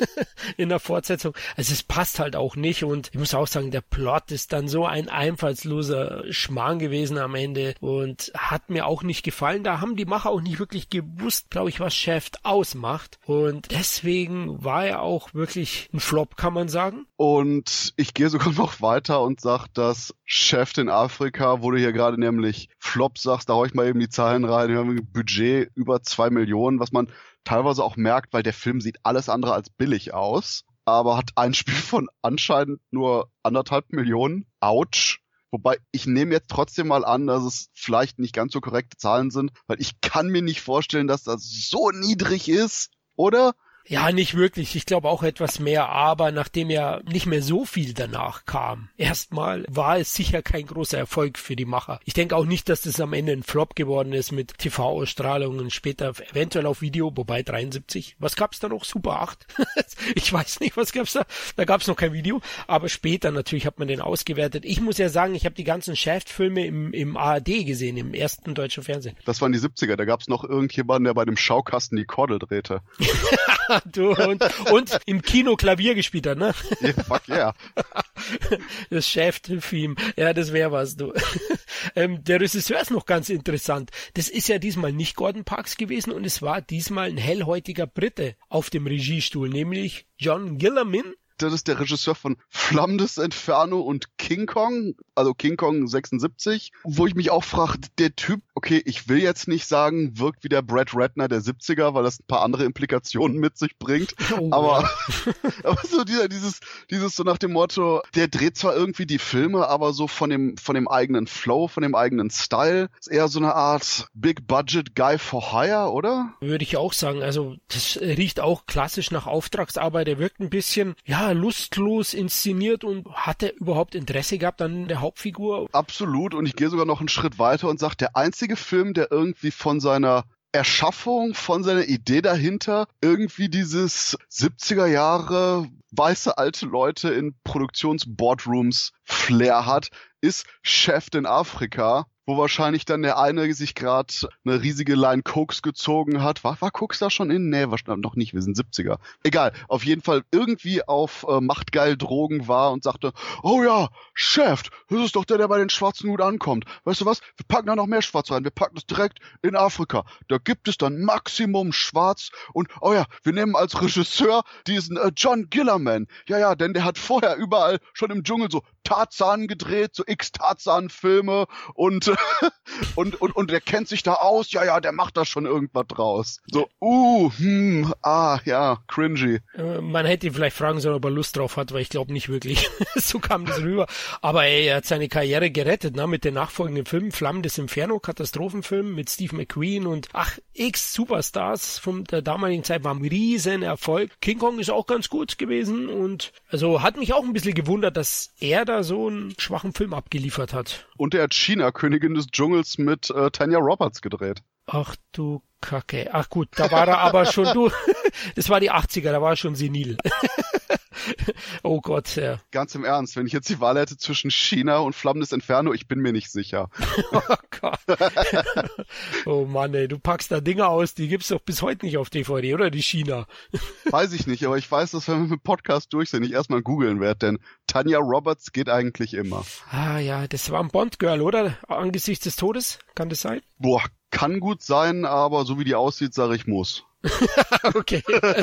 in der Fortsetzung. Also es passt halt auch nicht und ich muss auch sagen, der Plot ist dann so ein einfallsloser Schmarrn gewesen am Ende und hat mir auch nicht gefallen. Da haben die die Macher auch nicht wirklich gewusst, glaube ich, was Shaft ausmacht. Und deswegen war er auch wirklich ein Flop, kann man sagen. Und ich gehe sogar noch weiter und sage, dass Shaft in Afrika, wo du hier gerade nämlich Flop sagst, da hau ich mal eben die Zahlen rein. Wir haben ein Budget über zwei Millionen, was man teilweise auch merkt, weil der Film sieht alles andere als billig aus aber hat ein Spiel von anscheinend nur anderthalb Millionen. Autsch. Wobei ich nehme jetzt trotzdem mal an, dass es vielleicht nicht ganz so korrekte Zahlen sind, weil ich kann mir nicht vorstellen, dass das so niedrig ist, oder? Ja, nicht wirklich. Ich glaube auch etwas mehr, aber nachdem ja nicht mehr so viel danach kam, erstmal war es sicher kein großer Erfolg für die Macher. Ich denke auch nicht, dass das am Ende ein Flop geworden ist mit TV-Ausstrahlungen, später eventuell auf Video, wobei 73. Was gab's da noch? Super 8? ich weiß nicht, was gab's da? Da gab's noch kein Video, aber später natürlich hat man den ausgewertet. Ich muss ja sagen, ich habe die ganzen Shaft-Filme im, im ARD gesehen, im ersten deutschen Fernsehen. Das waren die 70er, da gab's noch irgendjemanden, der bei dem Schaukasten die Kordel drehte. du, und, und im Kino Klavier gespielt hat, ne? Yeah, fuck yeah. Das Shaft-Theme. Ja, das wäre was, du. Ähm, der Regisseur ist noch ganz interessant. Das ist ja diesmal nicht Gordon Parks gewesen und es war diesmal ein hellhäutiger Brite auf dem Regiestuhl, nämlich John Gillerman das ist der Regisseur von Flammendes Inferno und King Kong, also King Kong 76, wo ich mich auch frage, der Typ, okay, ich will jetzt nicht sagen, wirkt wie der Brad Ratner der 70er, weil das ein paar andere Implikationen mit sich bringt, oh, aber, aber so dieser, dieses, dieses so nach dem Motto, der dreht zwar irgendwie die Filme, aber so von dem, von dem eigenen Flow, von dem eigenen Style, ist eher so eine Art Big Budget Guy for Hire, oder? Würde ich auch sagen, also das riecht auch klassisch nach Auftragsarbeit, er wirkt ein bisschen, ja, lustlos inszeniert und hat er überhaupt Interesse gehabt an der Hauptfigur? Absolut und ich gehe sogar noch einen Schritt weiter und sage, der einzige Film, der irgendwie von seiner Erschaffung, von seiner Idee dahinter irgendwie dieses 70er Jahre weiße alte Leute in Produktionsboardrooms Flair hat, ist Chef in Afrika wo wahrscheinlich dann der eine sich gerade eine riesige Line Koks gezogen hat. War, war Koks da schon in? Nee, war noch nicht, wir sind 70er. Egal, auf jeden Fall irgendwie auf äh, machtgeil Drogen war und sagte, oh ja, Chef, das ist doch der, der bei den schwarzen Hut ankommt. Weißt du was? Wir packen da noch mehr Schwarz rein. Wir packen das direkt in Afrika. Da gibt es dann Maximum Schwarz und, oh ja, wir nehmen als Regisseur diesen äh, John Gillerman. Ja, ja, denn der hat vorher überall schon im Dschungel so Tarzan gedreht, so X-Tarzan-Filme und und, und, und der kennt sich da aus, ja, ja, der macht da schon irgendwas draus. So, uh, hm, ah, ja, cringy. Äh, man hätte ihn vielleicht fragen sollen, ob er Lust drauf hat, weil ich glaube nicht wirklich. so kam das rüber. Aber ey, er hat seine Karriere gerettet, ne, mit den nachfolgenden Filmen, Flammen des Inferno, Katastrophenfilm mit Steve McQueen und ach, X Superstars von der damaligen Zeit war ein riesen Erfolg. King Kong ist auch ganz gut gewesen und also hat mich auch ein bisschen gewundert, dass er da so einen schwachen Film abgeliefert hat. Und er hat China Königin des Dschungels mit äh, Tanya Roberts gedreht. Ach du Kacke. Ach gut, da war er aber schon, du, das war die 80er, da war er schon senil. oh Gott, ja. Ganz im Ernst, wenn ich jetzt die Wahl hätte zwischen China und Flammendes Inferno, ich bin mir nicht sicher. oh Gott. oh Mann, ey, du packst da Dinge aus, die gibt's doch bis heute nicht auf DVD, oder die China? weiß ich nicht, aber ich weiß, dass wenn wir mit Podcast durch sind, ich erstmal googeln werde, denn Tanya Roberts geht eigentlich immer. Ah ja, das war ein Bond-Girl, oder? Angesichts des Todes, kann das sein? Boah, kann gut sein, aber so wie die aussieht, sage ich muss. okay,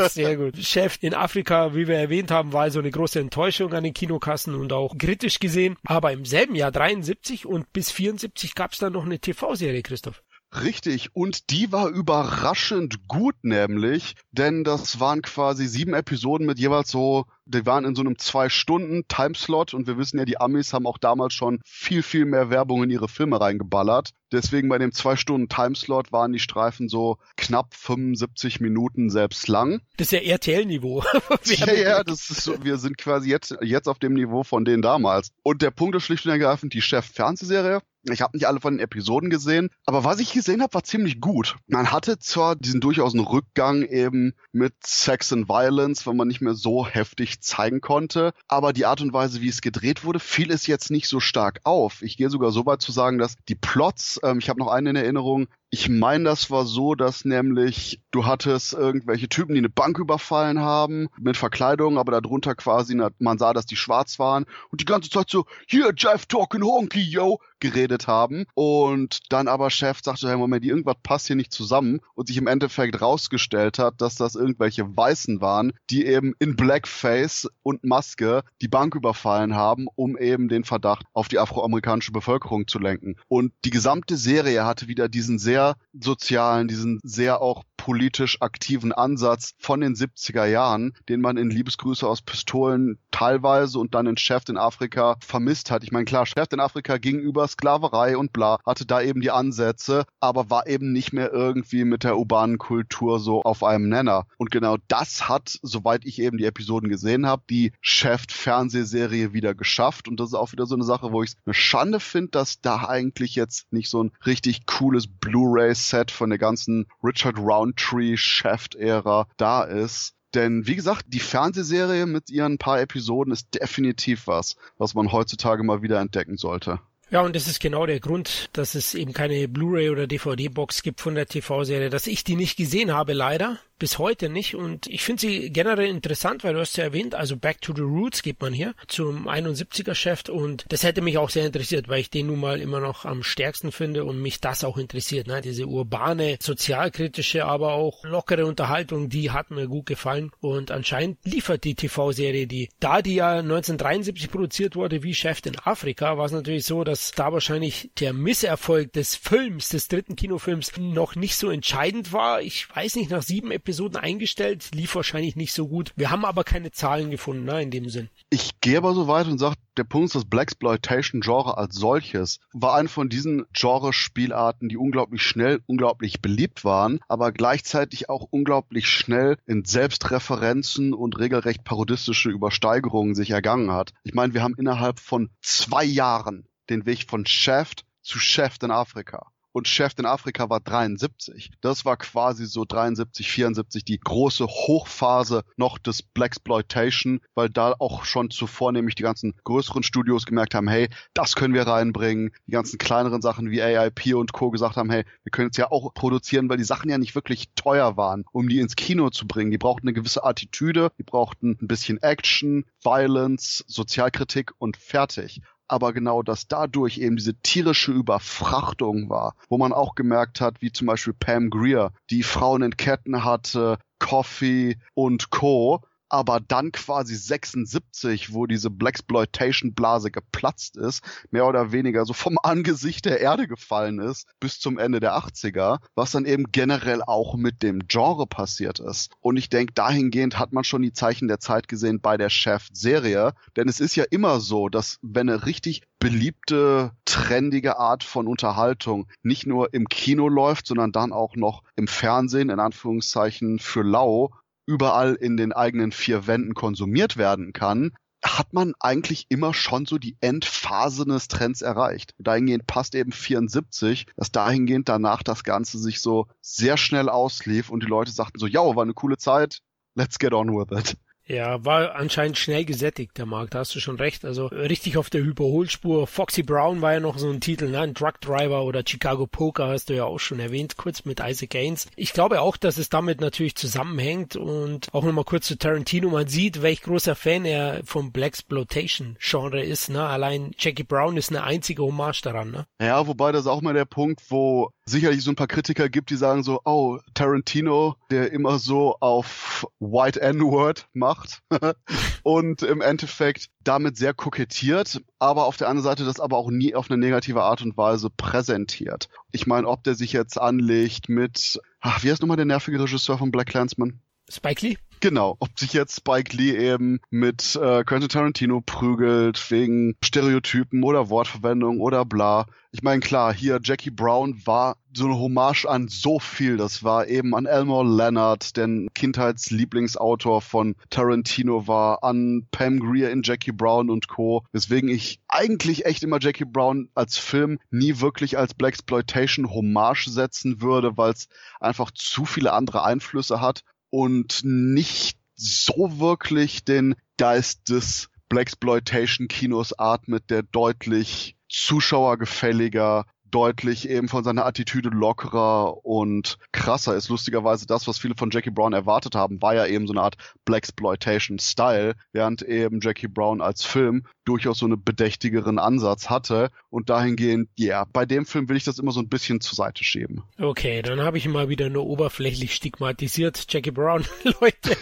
sehr gut. Chef in Afrika, wie wir erwähnt haben, war also eine große Enttäuschung an den Kinokassen und auch kritisch gesehen. Aber im selben Jahr 73 und bis 74 gab es dann noch eine TV-Serie, Christoph. Richtig, und die war überraschend gut nämlich, denn das waren quasi sieben Episoden mit jeweils so die waren in so einem zwei Stunden Timeslot und wir wissen ja, die Amis haben auch damals schon viel, viel mehr Werbung in ihre Filme reingeballert. Deswegen bei dem zwei Stunden Timeslot waren die Streifen so knapp 75 Minuten selbst lang. Das ist ja RTL-Niveau. ja, ja, das ist so, wir sind quasi jetzt, jetzt auf dem Niveau von denen damals. Und der Punkt ist schlicht und ergreifend die Chef-Fernsehserie ich habe nicht alle von den Episoden gesehen, aber was ich gesehen habe, war ziemlich gut. Man hatte zwar diesen durchaus einen Rückgang eben mit Sex and Violence, wenn man nicht mehr so heftig zeigen konnte, aber die Art und Weise, wie es gedreht wurde, fiel es jetzt nicht so stark auf. Ich gehe sogar so weit zu sagen, dass die Plots, ähm, ich habe noch einen in Erinnerung, ich meine, das war so, dass nämlich du hattest irgendwelche Typen, die eine Bank überfallen haben mit Verkleidung, aber darunter quasi, man sah, dass die schwarz waren und die ganze Zeit so, hier, Jeff talking honky, yo, geredet haben. Und dann aber Chef sagte, hey Moment, irgendwas passt hier nicht zusammen und sich im Endeffekt rausgestellt hat, dass das irgendwelche Weißen waren, die eben in Blackface und Maske die Bank überfallen haben, um eben den Verdacht auf die afroamerikanische Bevölkerung zu lenken. Und die gesamte Serie hatte wieder diesen sehr sehr sozialen, diesen sehr auch politisch aktiven Ansatz von den 70er Jahren, den man in Liebesgrüße aus Pistolen teilweise und dann in Chef in Afrika vermisst hat. Ich meine, klar, Chef in Afrika gegenüber Sklaverei und bla, hatte da eben die Ansätze, aber war eben nicht mehr irgendwie mit der urbanen Kultur so auf einem Nenner. Und genau das hat, soweit ich eben die Episoden gesehen habe, die Chef-Fernsehserie wieder geschafft. Und das ist auch wieder so eine Sache, wo ich es eine Schande finde, dass da eigentlich jetzt nicht so ein richtig cooles Blu-ray-Set von der ganzen Richard Round Roundtree Shaft-Ära da ist. Denn wie gesagt, die Fernsehserie mit ihren paar Episoden ist definitiv was, was man heutzutage mal wieder entdecken sollte. Ja, und das ist genau der Grund, dass es eben keine Blu-ray oder DVD-Box gibt von der TV-Serie, dass ich die nicht gesehen habe, leider bis heute nicht. Und ich finde sie generell interessant, weil du hast ja erwähnt, also Back to the Roots geht man hier zum 71er Chef und das hätte mich auch sehr interessiert, weil ich den nun mal immer noch am stärksten finde und mich das auch interessiert. Ne? Diese urbane, sozialkritische, aber auch lockere Unterhaltung, die hat mir gut gefallen und anscheinend liefert die TV-Serie die. Da die ja 1973 produziert wurde wie Chef in Afrika, war es natürlich so, dass da wahrscheinlich der Misserfolg des Films, des dritten Kinofilms noch nicht so entscheidend war. Ich weiß nicht, nach sieben Episoden Episoden eingestellt, lief wahrscheinlich nicht so gut. Wir haben aber keine Zahlen gefunden, ne, in dem Sinn. Ich gehe aber so weit und sage, der Punkt ist, das Blaxploitation-Genre als solches war eine von diesen Genrespielarten, die unglaublich schnell, unglaublich beliebt waren, aber gleichzeitig auch unglaublich schnell in Selbstreferenzen und regelrecht parodistische Übersteigerungen sich ergangen hat. Ich meine, wir haben innerhalb von zwei Jahren den Weg von Shaft zu Shaft in Afrika und Chef in Afrika war 73. Das war quasi so 73, 74 die große Hochphase noch des Blaxploitation, weil da auch schon zuvor nämlich die ganzen größeren Studios gemerkt haben, hey, das können wir reinbringen. Die ganzen kleineren Sachen wie AIP und Co. gesagt haben, hey, wir können es ja auch produzieren, weil die Sachen ja nicht wirklich teuer waren, um die ins Kino zu bringen. Die brauchten eine gewisse Attitüde, die brauchten ein bisschen Action, Violence, Sozialkritik und fertig aber genau, dass dadurch eben diese tierische Überfrachtung war, wo man auch gemerkt hat, wie zum Beispiel Pam Greer, die Frauen in Ketten hatte, Coffee und Co., aber dann quasi 76, wo diese Blaxploitation-Blase geplatzt ist, mehr oder weniger so vom Angesicht der Erde gefallen ist, bis zum Ende der 80er, was dann eben generell auch mit dem Genre passiert ist. Und ich denke, dahingehend hat man schon die Zeichen der Zeit gesehen bei der Chef-Serie, denn es ist ja immer so, dass wenn eine richtig beliebte, trendige Art von Unterhaltung nicht nur im Kino läuft, sondern dann auch noch im Fernsehen, in Anführungszeichen, für lau, überall in den eigenen vier Wänden konsumiert werden kann, hat man eigentlich immer schon so die Endphase des Trends erreicht. Dahingehend passt eben 74, dass dahingehend danach das Ganze sich so sehr schnell auslief und die Leute sagten so, ja, war eine coole Zeit, let's get on with it. Ja, war anscheinend schnell gesättigt, der Markt, da hast du schon recht. Also richtig auf der Überholspur. Foxy Brown war ja noch so ein Titel, ne? Ein Drug Driver oder Chicago Poker hast du ja auch schon erwähnt, kurz mit Isaac Gaines. Ich glaube auch, dass es damit natürlich zusammenhängt und auch nochmal kurz zu Tarantino. Man sieht, welch großer Fan er vom Blaxploitation-Genre ist, ne? Allein Jackie Brown ist eine einzige Hommage daran, ne? Ja, wobei das auch mal der Punkt, wo sicherlich so ein paar Kritiker gibt, die sagen so, oh, Tarantino, der immer so auf White N-Word macht, gemacht und im Endeffekt damit sehr kokettiert, aber auf der anderen Seite das aber auch nie auf eine negative Art und Weise präsentiert. Ich meine, ob der sich jetzt anlegt mit, ach, wie heißt nochmal der nervige Regisseur von Black Clansman? Spike Lee? Genau, ob sich jetzt Spike Lee eben mit äh, Quentin Tarantino prügelt wegen Stereotypen oder Wortverwendung oder bla. Ich meine, klar, hier Jackie Brown war so eine Hommage an so viel. Das war eben an Elmore Leonard, der Kindheitslieblingsautor von Tarantino war, an Pam Greer in Jackie Brown und Co. Weswegen ich eigentlich echt immer Jackie Brown als Film nie wirklich als Blaxploitation Hommage setzen würde, weil es einfach zu viele andere Einflüsse hat und nicht so wirklich den Geist des Blaxploitation-Kinos atmet, der deutlich zuschauergefälliger deutlich eben von seiner Attitüde lockerer und krasser ist. Lustigerweise das, was viele von Jackie Brown erwartet haben, war ja eben so eine Art Blaxploitation-Style, während eben Jackie Brown als Film durchaus so einen bedächtigeren Ansatz hatte und dahingehend, ja, yeah, bei dem Film will ich das immer so ein bisschen zur Seite schieben. Okay, dann habe ich mal wieder nur oberflächlich stigmatisiert. Jackie Brown, Leute,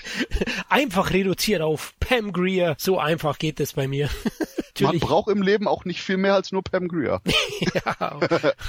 einfach reduziert auf Pam Greer. So einfach geht es bei mir. Man braucht im Leben auch nicht viel mehr als nur Pam Greer. ja,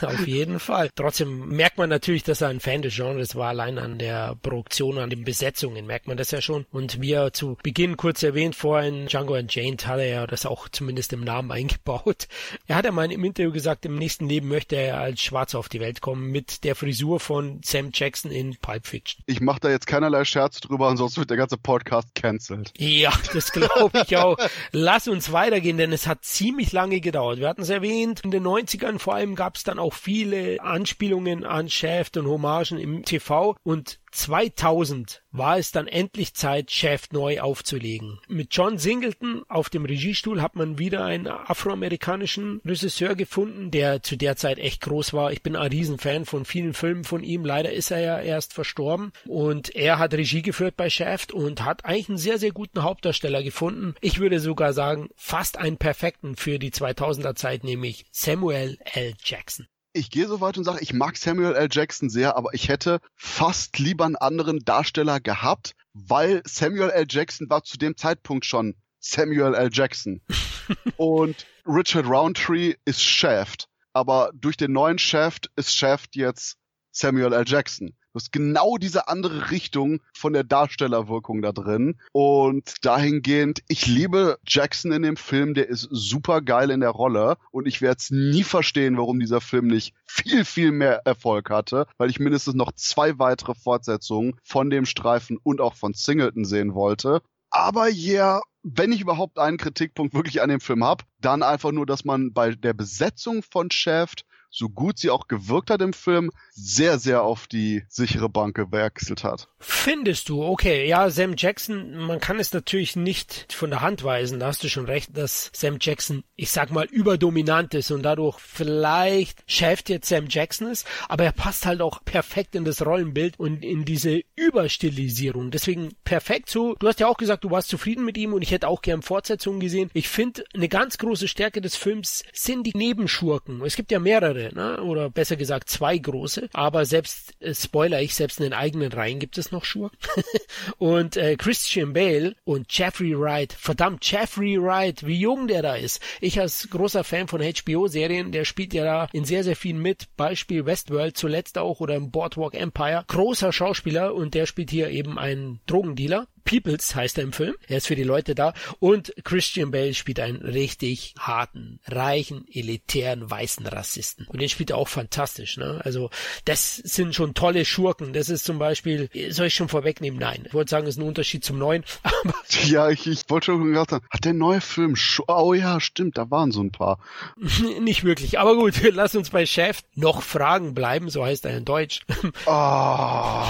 auf jeden Fall. Trotzdem merkt man natürlich, dass er ein Fan des Genres war. Allein an der Produktion, an den Besetzungen merkt man das ja schon. Und wie er zu Beginn kurz erwähnt, vorhin Django Unchained hat er ja das auch zumindest im Namen eingebaut. Er hat ja mal im Interview gesagt, im nächsten Leben möchte er als Schwarzer auf die Welt kommen mit der Frisur von Sam Jackson in Pulp Fiction. Ich mache da jetzt keinerlei Scherz drüber, ansonsten wird der ganze Podcast cancelled. Ja, das glaube ich auch. Lass uns weitergehen, denn es hat ziemlich lange gedauert. Wir hatten es erwähnt, in den 90ern vor allem gab es dann auch viele Anspielungen an Shaft und Hommagen im TV und 2000 war es dann endlich Zeit, Shaft neu aufzulegen. Mit John Singleton auf dem Regiestuhl hat man wieder einen afroamerikanischen Regisseur gefunden, der zu der Zeit echt groß war. Ich bin ein Riesenfan von vielen Filmen von ihm. Leider ist er ja erst verstorben. Und er hat Regie geführt bei Shaft und hat eigentlich einen sehr, sehr guten Hauptdarsteller gefunden. Ich würde sogar sagen, fast einen perfekten für die 2000er Zeit, nämlich Samuel L. Jackson ich gehe so weit und sage, ich mag Samuel L. Jackson sehr, aber ich hätte fast lieber einen anderen Darsteller gehabt, weil Samuel L. Jackson war zu dem Zeitpunkt schon Samuel L. Jackson. und Richard Roundtree ist Shaft. Aber durch den neuen Shaft ist Shaft jetzt Samuel L. Jackson. Du hast genau diese andere Richtung von der Darstellerwirkung da drin. Und dahingehend, ich liebe Jackson in dem Film, der ist super geil in der Rolle. Und ich werde es nie verstehen, warum dieser Film nicht viel, viel mehr Erfolg hatte, weil ich mindestens noch zwei weitere Fortsetzungen von dem Streifen und auch von Singleton sehen wollte. Aber ja, yeah, wenn ich überhaupt einen Kritikpunkt wirklich an dem Film habe, dann einfach nur, dass man bei der Besetzung von Shaft so gut sie auch gewirkt hat im Film, sehr, sehr auf die sichere Bank gewechselt hat. Findest du? Okay, ja, Sam Jackson, man kann es natürlich nicht von der Hand weisen, da hast du schon recht, dass Sam Jackson, ich sag mal, überdominant ist und dadurch vielleicht Chef jetzt Sam Jackson ist, aber er passt halt auch perfekt in das Rollenbild und in diese Überstilisierung. Deswegen perfekt so. Du hast ja auch gesagt, du warst zufrieden mit ihm und ich hätte auch gern Fortsetzungen gesehen. Ich finde, eine ganz große Stärke des Films sind die Nebenschurken. Es gibt ja mehrere mehrere, ne? oder besser gesagt zwei große, aber selbst, äh, spoiler ich, selbst in den eigenen Reihen gibt es noch Schuhe. und äh, Christian Bale und Jeffrey Wright, verdammt, Jeffrey Wright, wie jung der da ist. Ich als großer Fan von HBO-Serien, der spielt ja da in sehr, sehr vielen mit, Beispiel Westworld zuletzt auch oder im Boardwalk Empire, großer Schauspieler und der spielt hier eben einen Drogendealer Peoples heißt er im Film. Er ist für die Leute da. Und Christian Bale spielt einen richtig harten, reichen, elitären, weißen Rassisten. Und den spielt er auch fantastisch. Ne? Also das sind schon tolle Schurken. Das ist zum Beispiel, soll ich schon vorwegnehmen? Nein. Ich wollte sagen, es ist ein Unterschied zum neuen. ja, ich, ich wollte schon gesagt haben, hat der neue Film, oh ja, stimmt, da waren so ein paar. Nicht wirklich. Aber gut, lass uns bei Chef noch Fragen bleiben. So heißt er in Deutsch. Oh.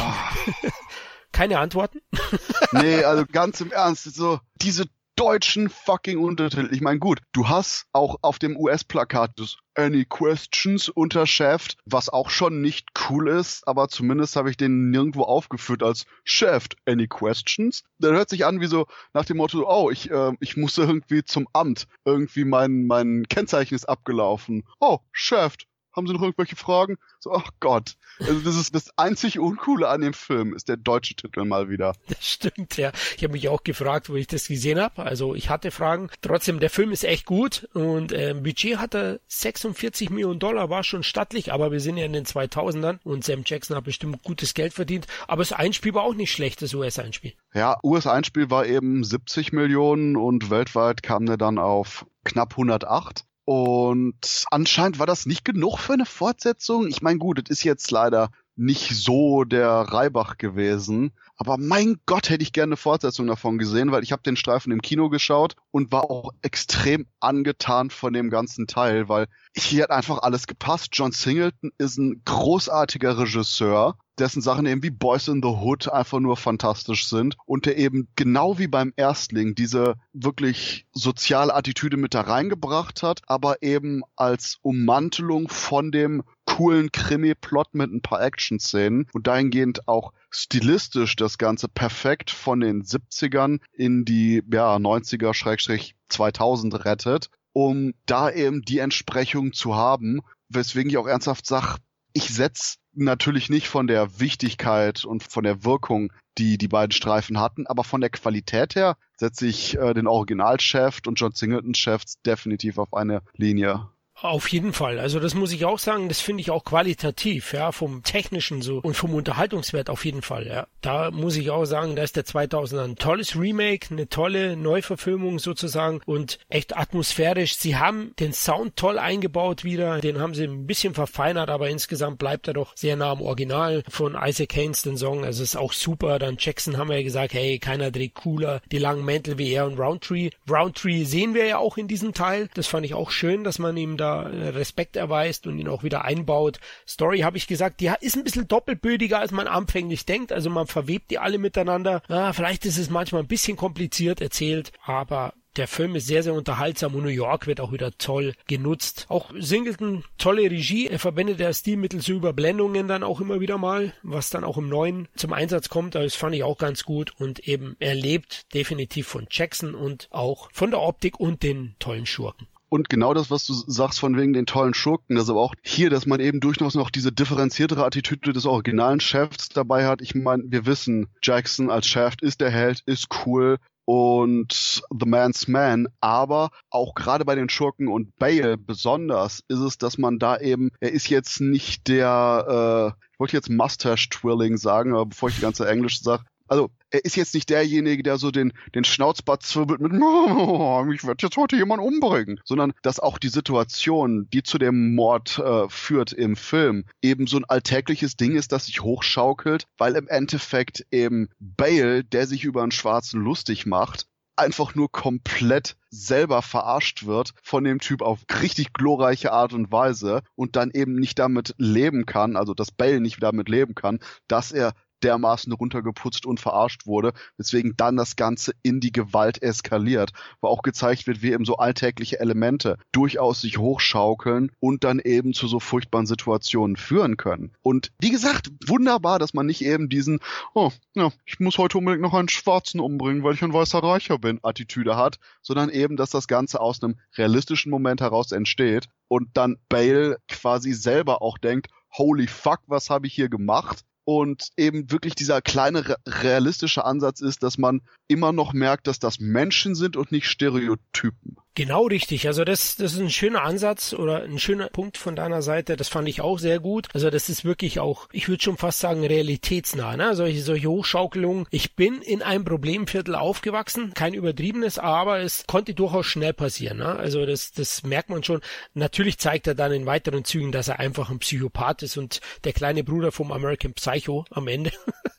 Keine Antworten? nee, also ganz im Ernst, so diese deutschen fucking Untertitel. Ich meine, gut, du hast auch auf dem US-Plakat das Any Questions unter Shaft, was auch schon nicht cool ist, aber zumindest habe ich den nirgendwo aufgeführt als Shaft Any Questions. Der hört sich an wie so nach dem Motto, oh, ich, äh, ich muss irgendwie zum Amt. Irgendwie mein, mein Kennzeichen ist abgelaufen. Oh, Shaft, haben Sie noch irgendwelche Fragen? So, ach Gott. Also das ist das einzig Uncoole an dem Film, ist der deutsche Titel mal wieder. Das stimmt, ja. Ich habe mich auch gefragt, wo ich das gesehen habe. Also ich hatte Fragen. Trotzdem, der Film ist echt gut und äh, Budget hatte 46 Millionen Dollar, war schon stattlich, aber wir sind ja in den 2000ern und Sam Jackson hat bestimmt gutes Geld verdient. Aber das Einspiel war auch nicht schlecht, das US-Einspiel. Ja, US-Einspiel war eben 70 Millionen und weltweit kam der dann auf knapp 108. Und anscheinend war das nicht genug für eine Fortsetzung. Ich meine, gut, es ist jetzt leider nicht so der Reibach gewesen. Aber mein Gott, hätte ich gerne eine Fortsetzung davon gesehen, weil ich habe den Streifen im Kino geschaut und war auch extrem angetan von dem ganzen Teil, weil hier hat einfach alles gepasst. John Singleton ist ein großartiger Regisseur dessen Sachen eben wie Boys in the Hood einfach nur fantastisch sind und der eben genau wie beim Erstling diese wirklich soziale Attitüde mit da reingebracht hat, aber eben als Ummantelung von dem coolen Krimi-Plot mit ein paar Action-Szenen und dahingehend auch stilistisch das Ganze perfekt von den 70ern in die ja, 90er-2000 rettet, um da eben die Entsprechung zu haben, weswegen ich auch ernsthaft sage, ich setze natürlich nicht von der Wichtigkeit und von der Wirkung, die die beiden Streifen hatten, aber von der Qualität her setze ich äh, den Originalchef und John Singleton Chef definitiv auf eine Linie. Auf jeden Fall. Also das muss ich auch sagen, das finde ich auch qualitativ, ja, vom technischen so und vom Unterhaltungswert auf jeden Fall, ja. Da muss ich auch sagen, da ist der 2000er ein tolles Remake, eine tolle Neuverfilmung sozusagen und echt atmosphärisch. Sie haben den Sound toll eingebaut wieder, den haben sie ein bisschen verfeinert, aber insgesamt bleibt er doch sehr nah am Original von Isaac Haynes, den Song. Also ist auch super. Dann Jackson haben wir ja gesagt, hey, keiner dreht cooler die langen Mäntel wie er und Roundtree. Roundtree sehen wir ja auch in diesem Teil. Das fand ich auch schön, dass man ihm da äh, Respekt erweist und ihn auch wieder einbaut. Story habe ich gesagt, die ist ein bisschen doppelbödiger, als man anfänglich denkt. Also man verwebt die alle miteinander. Ah, vielleicht ist es manchmal ein bisschen kompliziert erzählt, aber der Film ist sehr, sehr unterhaltsam und New York wird auch wieder toll genutzt. Auch Singleton, tolle Regie. Er verwendet ja Stilmittel zu Überblendungen dann auch immer wieder mal, was dann auch im Neuen zum Einsatz kommt. Das fand ich auch ganz gut und eben er lebt definitiv von Jackson und auch von der Optik und den tollen Schurken. Und genau das, was du sagst von wegen den tollen Schurken, das aber auch hier, dass man eben durchaus noch diese differenziertere Attitüde des originalen Shafts dabei hat. Ich meine, wir wissen, Jackson als Shaft ist der Held, ist cool und The Man's Man, aber auch gerade bei den Schurken und Bale besonders ist es, dass man da eben, er ist jetzt nicht der, äh, ich wollte jetzt Mustache Twilling sagen, aber bevor ich die ganze Englisch sage, also er ist jetzt nicht derjenige, der so den, den Schnauzbart zwirbelt mit, oh, ich werde jetzt heute jemanden umbringen, sondern dass auch die Situation, die zu dem Mord äh, führt im Film, eben so ein alltägliches Ding ist, das sich hochschaukelt, weil im Endeffekt eben Bale, der sich über einen Schwarzen lustig macht, einfach nur komplett selber verarscht wird von dem Typ auf richtig glorreiche Art und Weise und dann eben nicht damit leben kann, also dass Bale nicht damit leben kann, dass er dermaßen runtergeputzt und verarscht wurde, weswegen dann das Ganze in die Gewalt eskaliert, wo auch gezeigt wird, wie eben so alltägliche Elemente durchaus sich hochschaukeln und dann eben zu so furchtbaren Situationen führen können. Und wie gesagt, wunderbar, dass man nicht eben diesen, oh, ja, ich muss heute unbedingt noch einen Schwarzen umbringen, weil ich ein weißer Reicher bin, Attitüde hat, sondern eben, dass das Ganze aus einem realistischen Moment heraus entsteht und dann Bale quasi selber auch denkt, holy fuck, was habe ich hier gemacht? Und eben wirklich dieser kleine realistische Ansatz ist, dass man immer noch merkt, dass das Menschen sind und nicht Stereotypen. Genau richtig. Also das, das ist ein schöner Ansatz oder ein schöner Punkt von deiner Seite. Das fand ich auch sehr gut. Also das ist wirklich auch, ich würde schon fast sagen, realitätsnah. Ne? Solche, solche Hochschaukelungen. Ich bin in einem Problemviertel aufgewachsen. Kein übertriebenes, aber es konnte durchaus schnell passieren. Ne? Also das, das merkt man schon. Natürlich zeigt er dann in weiteren Zügen, dass er einfach ein Psychopath ist und der kleine Bruder vom American Psycho am Ende,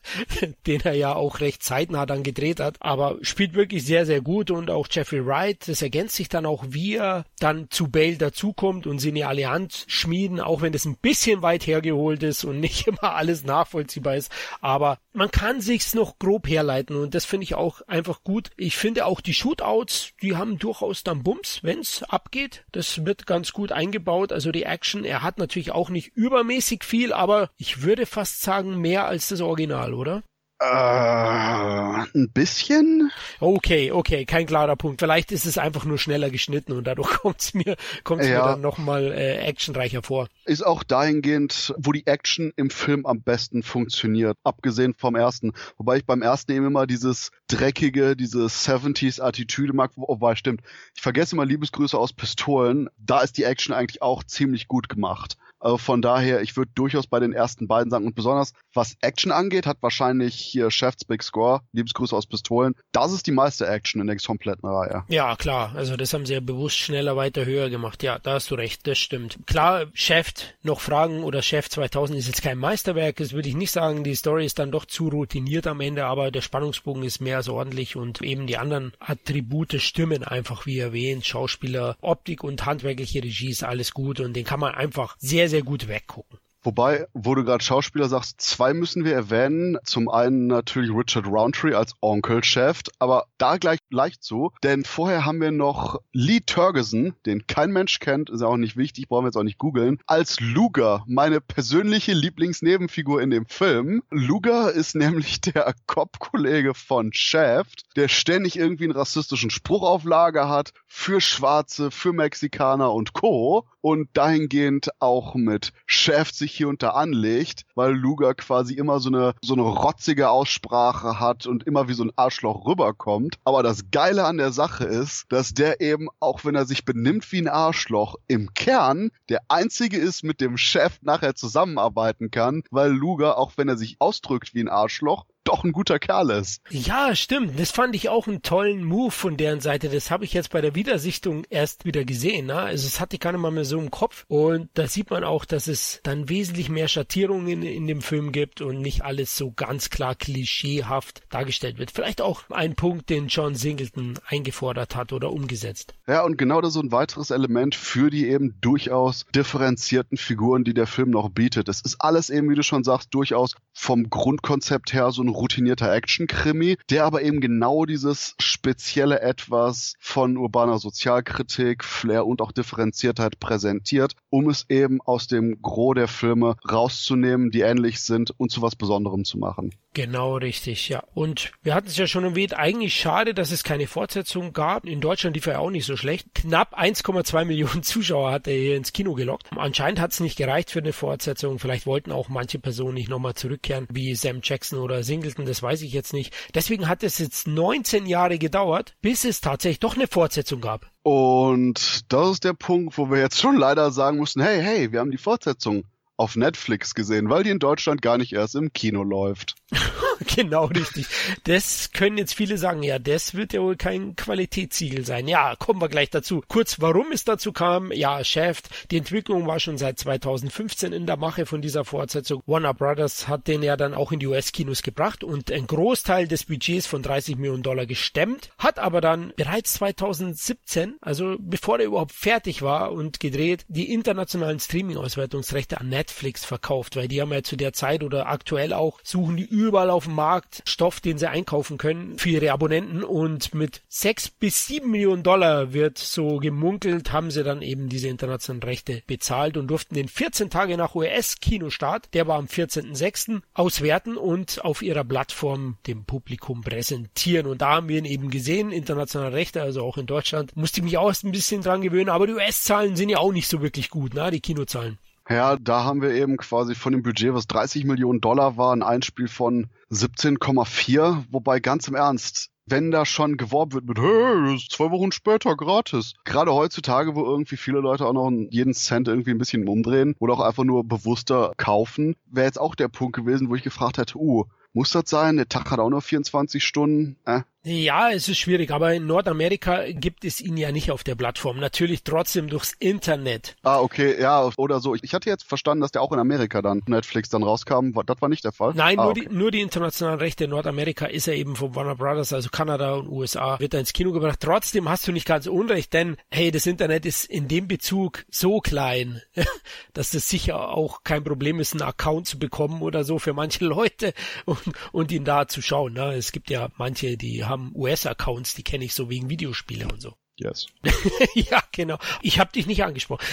den er ja auch recht zeitnah dann gedreht hat. Aber spielt wirklich sehr, sehr gut und auch Jeffrey Wright, das ergänzt sich dann auch, wie er dann zu Bale dazukommt und sie eine Allianz schmieden, auch wenn das ein bisschen weit hergeholt ist und nicht immer alles nachvollziehbar ist. Aber man kann sich's noch grob herleiten und das finde ich auch einfach gut. Ich finde auch die Shootouts, die haben durchaus dann Bums, wenn's abgeht. Das wird ganz gut eingebaut. Also die Action, er hat natürlich auch nicht übermäßig viel, aber ich würde fast sagen mehr als das Original, oder? Äh, ein bisschen. Okay, okay, kein klarer Punkt. Vielleicht ist es einfach nur schneller geschnitten und dadurch kommt es mir, kommt's ja. mir dann nochmal äh, actionreicher vor. Ist auch dahingehend, wo die Action im Film am besten funktioniert, abgesehen vom ersten. Wobei ich beim ersten eben immer dieses dreckige, diese 70s-Attitüde mag, wobei stimmt. Ich vergesse immer Liebesgrüße aus Pistolen. Da ist die Action eigentlich auch ziemlich gut gemacht. Also von daher, ich würde durchaus bei den ersten beiden sagen, und besonders was Action angeht, hat wahrscheinlich hier Chef's Big Score, Liebesgrüße aus Pistolen, das ist die meiste Action in der kompletten Reihe. Ja, klar, also das haben sie ja bewusst schneller, weiter, höher gemacht. Ja, da hast du recht, das stimmt. Klar, Chef noch Fragen oder Chef 2000 ist jetzt kein Meisterwerk, das würde ich nicht sagen. Die Story ist dann doch zu routiniert am Ende, aber der Spannungsbogen ist mehr als ordentlich und eben die anderen Attribute stimmen einfach, wie erwähnt. Schauspieler, Optik und handwerkliche Regie ist alles gut und den kann man einfach sehr, sehr gut weggucken. Wobei, wo du gerade Schauspieler sagst, zwei müssen wir erwähnen. Zum einen natürlich Richard Roundtree als Onkel Chef, aber da gleich leicht so, denn vorher haben wir noch Lee Turgeson, den kein Mensch kennt, ist ja auch nicht wichtig, brauchen wir jetzt auch nicht googeln, als Luger, meine persönliche Lieblingsnebenfigur in dem Film. Luger ist nämlich der Cop-Kollege von Shaft, der ständig irgendwie einen rassistischen Spruch auf Lager hat für Schwarze, für Mexikaner und Co. und dahingehend auch mit Shaft sich hier und anlegt, weil Luger quasi immer so eine, so eine rotzige Aussprache hat und immer wie so ein Arschloch rüberkommt. Aber das Geile an der Sache ist, dass der eben, auch wenn er sich benimmt wie ein Arschloch, im Kern der einzige ist, mit dem Chef nachher zusammenarbeiten kann, weil Luger, auch wenn er sich ausdrückt wie ein Arschloch, doch ein guter Kerl ist. Ja, stimmt. Das fand ich auch einen tollen Move von deren Seite. Das habe ich jetzt bei der Wiedersichtung erst wieder gesehen. Ne? Also es hatte ich gar nicht mal mehr so im Kopf. Und da sieht man auch, dass es dann wesentlich mehr Schattierungen in, in dem Film gibt und nicht alles so ganz klar klischeehaft dargestellt wird. Vielleicht auch ein Punkt, den John Singleton eingefordert hat oder umgesetzt. Ja, und genau das ist so ein weiteres Element für die eben durchaus differenzierten Figuren, die der Film noch bietet. Es ist alles eben, wie du schon sagst, durchaus vom Grundkonzept her so ein routinierter Action-Krimi, der aber eben genau dieses spezielle Etwas von urbaner Sozialkritik, Flair und auch Differenziertheit präsentiert, um es eben aus dem Gros der Filme rauszunehmen, die ähnlich sind und zu was Besonderem zu machen. Genau richtig, ja. Und wir hatten es ja schon erwähnt, eigentlich schade, dass es keine Fortsetzung gab. In Deutschland lief er auch nicht so schlecht. Knapp 1,2 Millionen Zuschauer hat er hier ins Kino gelockt. Anscheinend hat es nicht gereicht für eine Fortsetzung. Vielleicht wollten auch manche Personen nicht nochmal zurückkehren, wie Sam Jackson oder Singleton, das weiß ich jetzt nicht. Deswegen hat es jetzt 19 Jahre gedauert, bis es tatsächlich doch eine Fortsetzung gab. Und das ist der Punkt, wo wir jetzt schon leider sagen mussten, hey, hey, wir haben die Fortsetzung auf Netflix gesehen, weil die in Deutschland gar nicht erst im Kino läuft. genau richtig. Das können jetzt viele sagen, ja, das wird ja wohl kein Qualitätssiegel sein. Ja, kommen wir gleich dazu. Kurz, warum es dazu kam. Ja, Shaft, die Entwicklung war schon seit 2015 in der Mache von dieser Fortsetzung. Warner Brothers hat den ja dann auch in die US-Kinos gebracht und ein Großteil des Budgets von 30 Millionen Dollar gestemmt, hat aber dann bereits 2017, also bevor er überhaupt fertig war und gedreht, die internationalen Streaming-Auswertungsrechte an Netflix verkauft, weil die haben ja zu der Zeit oder aktuell auch suchen die überall auf dem Markt Stoff, den sie einkaufen können für ihre Abonnenten und mit sechs bis sieben Millionen Dollar wird so gemunkelt, haben sie dann eben diese internationalen Rechte bezahlt und durften den 14 Tage nach US-Kinostart, der war am 14.06. auswerten und auf ihrer Plattform dem Publikum präsentieren. Und da haben wir ihn eben gesehen, internationale Rechte, also auch in Deutschland. Musste ich mich auch erst ein bisschen dran gewöhnen, aber die US-Zahlen sind ja auch nicht so wirklich gut, ne, die Kinozahlen. Ja, da haben wir eben quasi von dem Budget, was 30 Millionen Dollar war, ein Einspiel von 17,4. Wobei ganz im Ernst, wenn da schon geworben wird mit, hey, das ist zwei Wochen später gratis. Gerade heutzutage, wo irgendwie viele Leute auch noch jeden Cent irgendwie ein bisschen umdrehen oder auch einfach nur bewusster kaufen, wäre jetzt auch der Punkt gewesen, wo ich gefragt hätte, uh, muss das sein? Der Tag hat auch nur 24 Stunden. Äh, ja, es ist schwierig, aber in Nordamerika gibt es ihn ja nicht auf der Plattform. Natürlich trotzdem durchs Internet. Ah, okay, ja, oder so. Ich hatte jetzt verstanden, dass der auch in Amerika dann Netflix dann rauskam. Das war nicht der Fall? Nein, ah, nur, okay. die, nur die internationalen Rechte in Nordamerika ist er eben von Warner Brothers, also Kanada und USA, wird er ins Kino gebracht. Trotzdem hast du nicht ganz unrecht, denn hey, das Internet ist in dem Bezug so klein, dass das sicher auch kein Problem ist, einen Account zu bekommen oder so für manche Leute und, und ihn da zu schauen. Ne? Es gibt ja manche, die haben US-Accounts, die kenne ich so wegen Videospiele und so. Yes. ja, genau. Ich habe dich nicht angesprochen.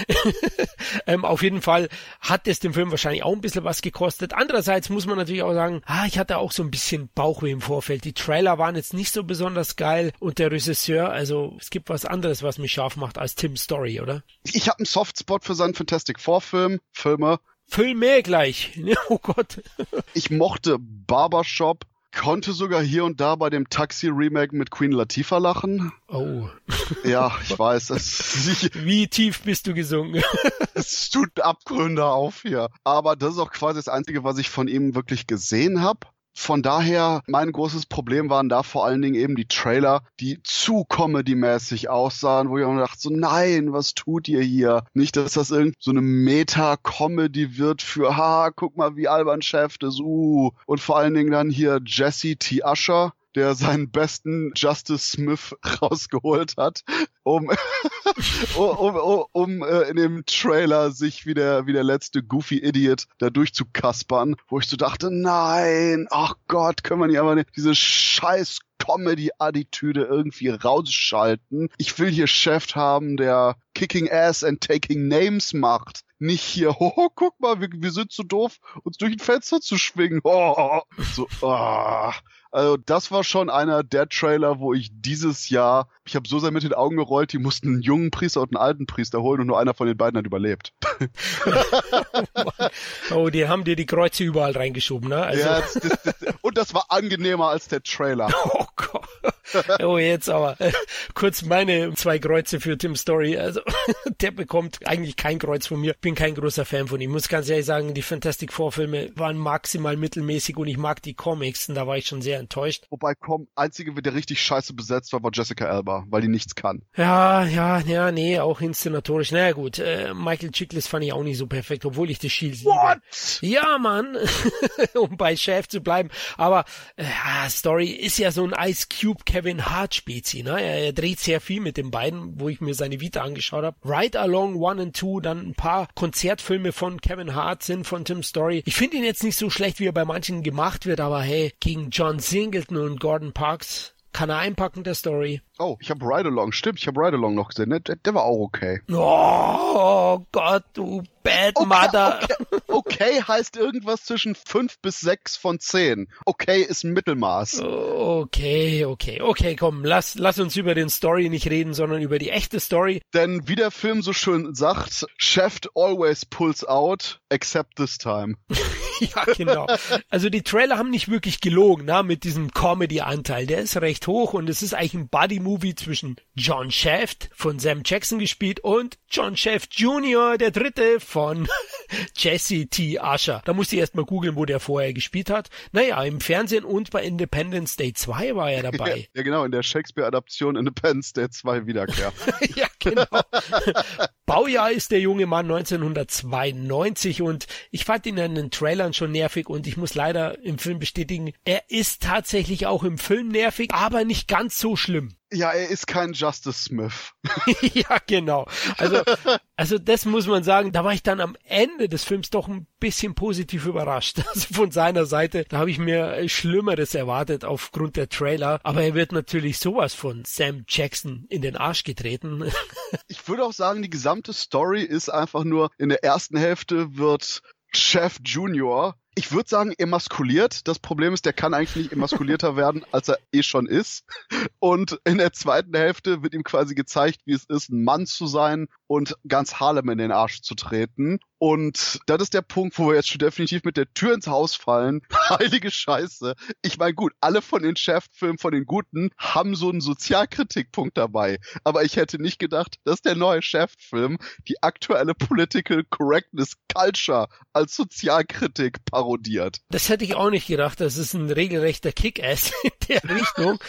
ähm, auf jeden Fall hat es dem Film wahrscheinlich auch ein bisschen was gekostet. Andererseits muss man natürlich auch sagen, ah, ich hatte auch so ein bisschen Bauchweh im Vorfeld. Die Trailer waren jetzt nicht so besonders geil und der Regisseur, also es gibt was anderes, was mich scharf macht als Tim Story, oder? Ich habe einen Softspot für seinen Fantastic Four Film, Filme. Füll gleich. Oh Gott. ich mochte Barbershop konnte sogar hier und da bei dem Taxi-Remake mit Queen Latifah lachen. Oh. Ja, ich weiß. Es, Wie tief bist du gesungen? es tut Abgründe auf hier. Aber das ist auch quasi das Einzige, was ich von ihm wirklich gesehen habe. Von daher, mein großes Problem waren da vor allen Dingen eben die Trailer, die zu comedy-mäßig aussahen, wo ich auch dachte so, nein, was tut ihr hier? Nicht, dass das irgend so eine Meta-Comedy wird für, ha, guck mal, wie albern Chef ist, uh. Und vor allen Dingen dann hier Jesse T. Usher, der seinen besten Justice Smith rausgeholt hat, um, um, um, um, äh, in dem Trailer sich wie der, wie der letzte Goofy Idiot da durchzukaspern, wo ich so dachte, nein, ach Gott, können wir nicht einfach nicht diese scheiß Comedy-Attitüde irgendwie rausschalten. Ich will hier Chef haben, der Kicking Ass and Taking Names macht. Nicht hier, oh, guck mal, wir, wir sind zu so doof, uns durch ein Fenster zu schwingen. Oh, so, oh. Also das war schon einer der Trailer, wo ich dieses Jahr, ich habe so sehr mit den Augen gerollt, die mussten einen jungen Priester und einen alten Priester holen und nur einer von den beiden hat überlebt. oh, die haben dir die Kreuze überall reingeschoben, ne? Also. Ja, das, das, das, und das war angenehmer als der Trailer. Oh Gott. oh, jetzt aber kurz meine zwei Kreuze für Tim Story. Also der bekommt eigentlich kein Kreuz von mir. Bin kein großer Fan von ihm. Muss ganz ehrlich sagen, die Fantastic Four Filme waren maximal mittelmäßig und ich mag die Comics und da war ich schon sehr enttäuscht. Wobei komm, einzige, der richtig scheiße besetzt war, war Jessica Alba, weil die nichts kann. Ja, ja, ja, nee, auch inszenatorisch. Naja gut, äh, Michael Chiklis fand ich auch nicht so perfekt, obwohl ich das Shield What? liebe. Ja, Mann, um bei Chef zu bleiben. Aber äh, Story ist ja so ein Ice Cube Kevin Hart Spezi, ne? Er, er, dreht sehr viel mit den beiden, wo ich mir seine Vita angeschaut habe. Ride Along One and Two, dann ein paar Konzertfilme von Kevin Hart sind von Tim Story. Ich finde ihn jetzt nicht so schlecht, wie er bei manchen gemacht wird, aber hey, gegen John Singleton und Gordon Parks kann er einpacken, der Story. Oh, ich habe Ride Along, stimmt, ich habe Ride Along noch gesehen, der, der, war auch okay. Oh Gott, du Bad okay, Mother. Okay, okay, heißt irgendwas zwischen fünf bis sechs von zehn. Okay ist Mittelmaß. Okay, okay, okay, komm, lass, lass uns über den Story nicht reden, sondern über die echte Story. Denn wie der Film so schön sagt, Chef always pulls out, except this time. ja, genau. Also die Trailer haben nicht wirklich gelogen, na, mit diesem Comedy-Anteil. Der ist recht hoch und es ist eigentlich ein Buddy-Movie zwischen John Shaft von Sam Jackson gespielt und John Shaft Jr., der dritte von Jesse T. Usher. Da musste ich erst mal googeln, wo der vorher gespielt hat. Naja, im Fernsehen und bei Independence Day 2 war er dabei. ja, genau, in der Shakespeare-Adaption Independence Day 2 Wiederkehr. ja, genau. Baujahr ist der junge Mann 1992 und ich fand ihn in den Trailern schon nervig und ich muss leider im Film bestätigen, er ist tatsächlich auch im Film nervig, aber nicht ganz so schlimm. Ja, er ist kein Justice Smith. ja, genau. Also, also das muss man sagen, da war ich dann am Ende des Films doch ein bisschen positiv überrascht. Also von seiner Seite, da habe ich mir Schlimmeres erwartet aufgrund der Trailer. Aber er wird natürlich sowas von Sam Jackson in den Arsch getreten. ich würde auch sagen, die gesamte Story ist einfach nur, in der ersten Hälfte wird Chef Junior ich würde sagen, emaskuliert. Das Problem ist, der kann eigentlich nicht emaskulierter werden, als er eh schon ist. Und in der zweiten Hälfte wird ihm quasi gezeigt, wie es ist, ein Mann zu sein und ganz Harlem in den Arsch zu treten. Und das ist der Punkt, wo wir jetzt schon definitiv mit der Tür ins Haus fallen. Heilige Scheiße. Ich meine, gut, alle von den Chef-Filmen, von den Guten, haben so einen Sozialkritikpunkt dabei. Aber ich hätte nicht gedacht, dass der neue Chef-Film die aktuelle Political Correctness Culture als Sozialkritik parodiert. Das hätte ich auch nicht gedacht. Das ist ein regelrechter Kick-Ass der Richtung.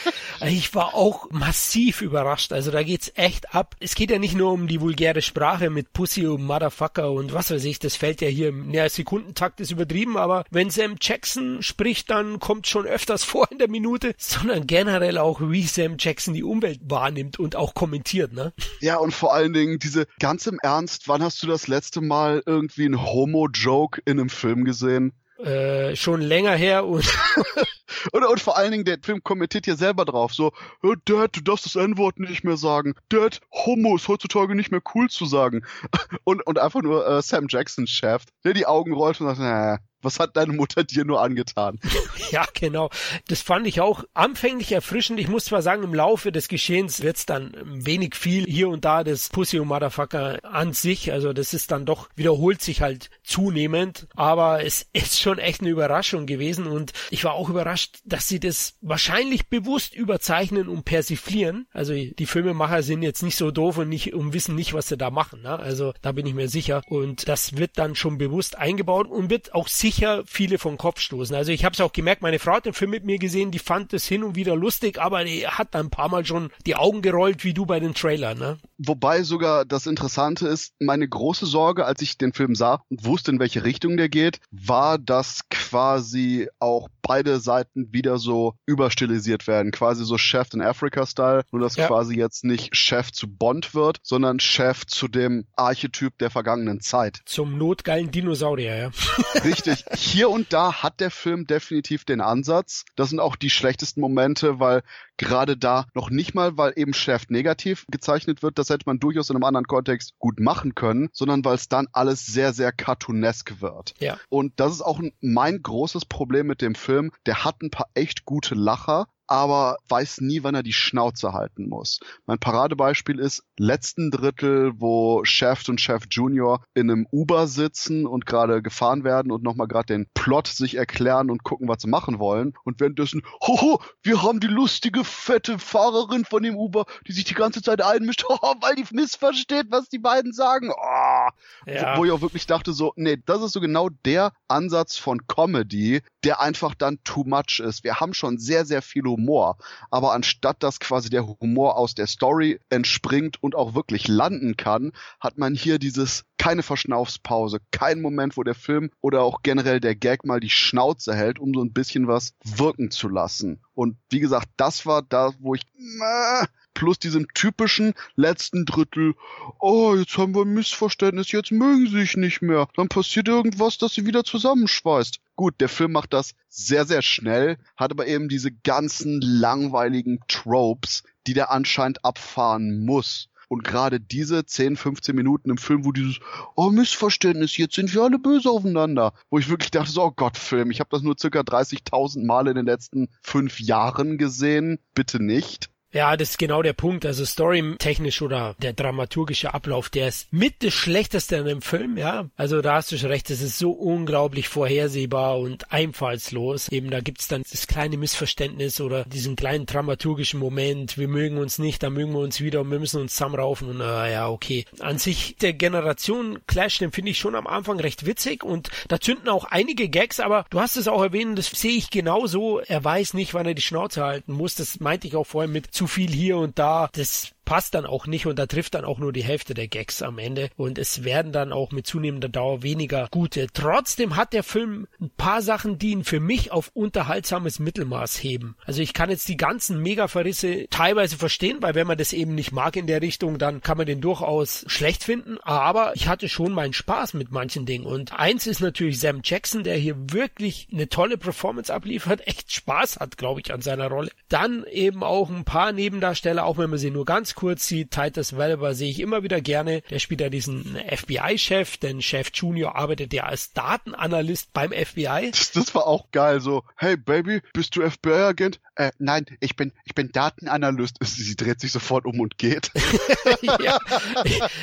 ich war auch massiv überrascht. Also da geht's echt ab. Es geht ja nicht nur um die vulgäre Sprache mit Pussy und Motherfucker und was weiß ich. Das fällt ja hier im ja, Sekundentakt ist übertrieben, aber wenn Sam Jackson spricht, dann kommt schon öfters vor in der Minute, sondern generell auch, wie Sam Jackson die Umwelt wahrnimmt und auch kommentiert, ne? Ja, und vor allen Dingen diese, ganz im Ernst, wann hast du das letzte Mal irgendwie einen Homo-Joke in einem Film gesehen? Äh, schon länger her und und, und vor allen Dingen, der Film kommentiert hier selber drauf, so, oh, Dad, du darfst das N-Wort nicht mehr sagen. Dad, Homo ist heutzutage nicht mehr cool zu sagen. Und, und einfach nur äh, Sam Jackson schärft, der die Augen rollt und sagt, naja, was hat deine Mutter dir nur angetan? ja, genau. Das fand ich auch anfänglich erfrischend. Ich muss zwar sagen, im Laufe des Geschehens wird's dann wenig viel hier und da das Pussy und Motherfucker an sich. Also das ist dann doch, wiederholt sich halt zunehmend. Aber es ist schon echt eine Überraschung gewesen und ich war auch überrascht, dass sie das wahrscheinlich bewusst überzeichnen und persiflieren. Also die Filmemacher sind jetzt nicht so doof und nicht und wissen nicht, was sie da machen. Ne? Also da bin ich mir sicher. Und das wird dann schon bewusst eingebaut und wird auch sicher sicher viele vom Kopf stoßen. Also ich habe es auch gemerkt, meine Frau hat den Film mit mir gesehen, die fand es hin und wieder lustig, aber die hat ein paar Mal schon die Augen gerollt, wie du bei den Trailern. Ne? Wobei sogar das Interessante ist, meine große Sorge, als ich den Film sah und wusste, in welche Richtung der geht, war, dass quasi auch beide Seiten wieder so überstilisiert werden. Quasi so Chef in Africa-Style, nur dass ja. quasi jetzt nicht Chef zu Bond wird, sondern Chef zu dem Archetyp der vergangenen Zeit. Zum notgeilen Dinosaurier, ja. Richtig hier und da hat der Film definitiv den Ansatz. Das sind auch die schlechtesten Momente, weil gerade da noch nicht mal, weil eben Chef negativ gezeichnet wird, das hätte man durchaus in einem anderen Kontext gut machen können, sondern weil es dann alles sehr, sehr cartoonesk wird. Ja. Und das ist auch mein großes Problem mit dem Film. Der hat ein paar echt gute Lacher, aber weiß nie, wann er die Schnauze halten muss. Mein Paradebeispiel ist letzten Drittel, wo Chef und Chef Junior in einem Uber sitzen und gerade gefahren werden und nochmal gerade den Plot sich erklären und gucken, was sie machen wollen. Und währenddessen, hoho, wir haben die lustige, fette Fahrerin von dem Uber, die sich die ganze Zeit einmischt, hoho, weil die missversteht, was die beiden sagen. Oh. Ja. Wo, wo ich auch wirklich dachte so, nee, das ist so genau der Ansatz von Comedy, der einfach dann too much ist. Wir haben schon sehr, sehr viel Humor, aber anstatt dass quasi der Humor aus der Story entspringt und auch wirklich landen kann, hat man hier dieses keine Verschnaufspause, kein Moment, wo der Film oder auch generell der Gag mal die Schnauze hält, um so ein bisschen was wirken zu lassen. Und wie gesagt, das war da, wo ich plus diesem typischen letzten Drittel, oh, jetzt haben wir ein Missverständnis, jetzt mögen sie sich nicht mehr. Dann passiert irgendwas, das sie wieder zusammenschweißt. Gut, der Film macht das sehr, sehr schnell, hat aber eben diese ganzen langweiligen Tropes, die der anscheinend abfahren muss. Und gerade diese 10, 15 Minuten im Film, wo dieses, oh Missverständnis, jetzt sind wir alle böse aufeinander, wo ich wirklich dachte, so, oh Gott, Film, ich habe das nur circa 30.000 Mal in den letzten fünf Jahren gesehen, bitte nicht. Ja, das ist genau der Punkt. Also storytechnisch oder der dramaturgische Ablauf, der ist mit das Schlechteste an dem Film, ja. Also da hast du schon recht, es ist so unglaublich vorhersehbar und einfallslos. Eben da gibt's dann das kleine Missverständnis oder diesen kleinen dramaturgischen Moment, wir mögen uns nicht, dann mögen wir uns wieder und wir müssen uns zusammenraufen und äh, ja, okay. An sich der Generation Clash, den finde ich schon am Anfang recht witzig und da zünden auch einige Gags, aber du hast es auch erwähnt, das sehe ich genauso. Er weiß nicht, wann er die Schnauze halten muss. Das meinte ich auch vorhin mit zu viel hier und da. Das passt dann auch nicht und da trifft dann auch nur die Hälfte der Gags am Ende und es werden dann auch mit zunehmender Dauer weniger gute. Trotzdem hat der Film ein paar Sachen, die ihn für mich auf unterhaltsames Mittelmaß heben. Also ich kann jetzt die ganzen Mega-Verrisse teilweise verstehen, weil wenn man das eben nicht mag in der Richtung, dann kann man den durchaus schlecht finden, aber ich hatte schon meinen Spaß mit manchen Dingen und eins ist natürlich Sam Jackson, der hier wirklich eine tolle Performance abliefert, echt Spaß hat, glaube ich, an seiner Rolle. Dann eben auch ein paar Nebendarsteller, auch wenn man sie nur ganz kurz sieht, Titus Welber sehe ich immer wieder gerne. Der spielt ja diesen FBI-Chef, denn Chef Junior arbeitet ja als Datenanalyst beim FBI. Das, war auch geil, so, hey Baby, bist du FBI-Agent? Äh, nein, ich bin, ich bin Datenanalyst. Sie dreht sich sofort um und geht. ja,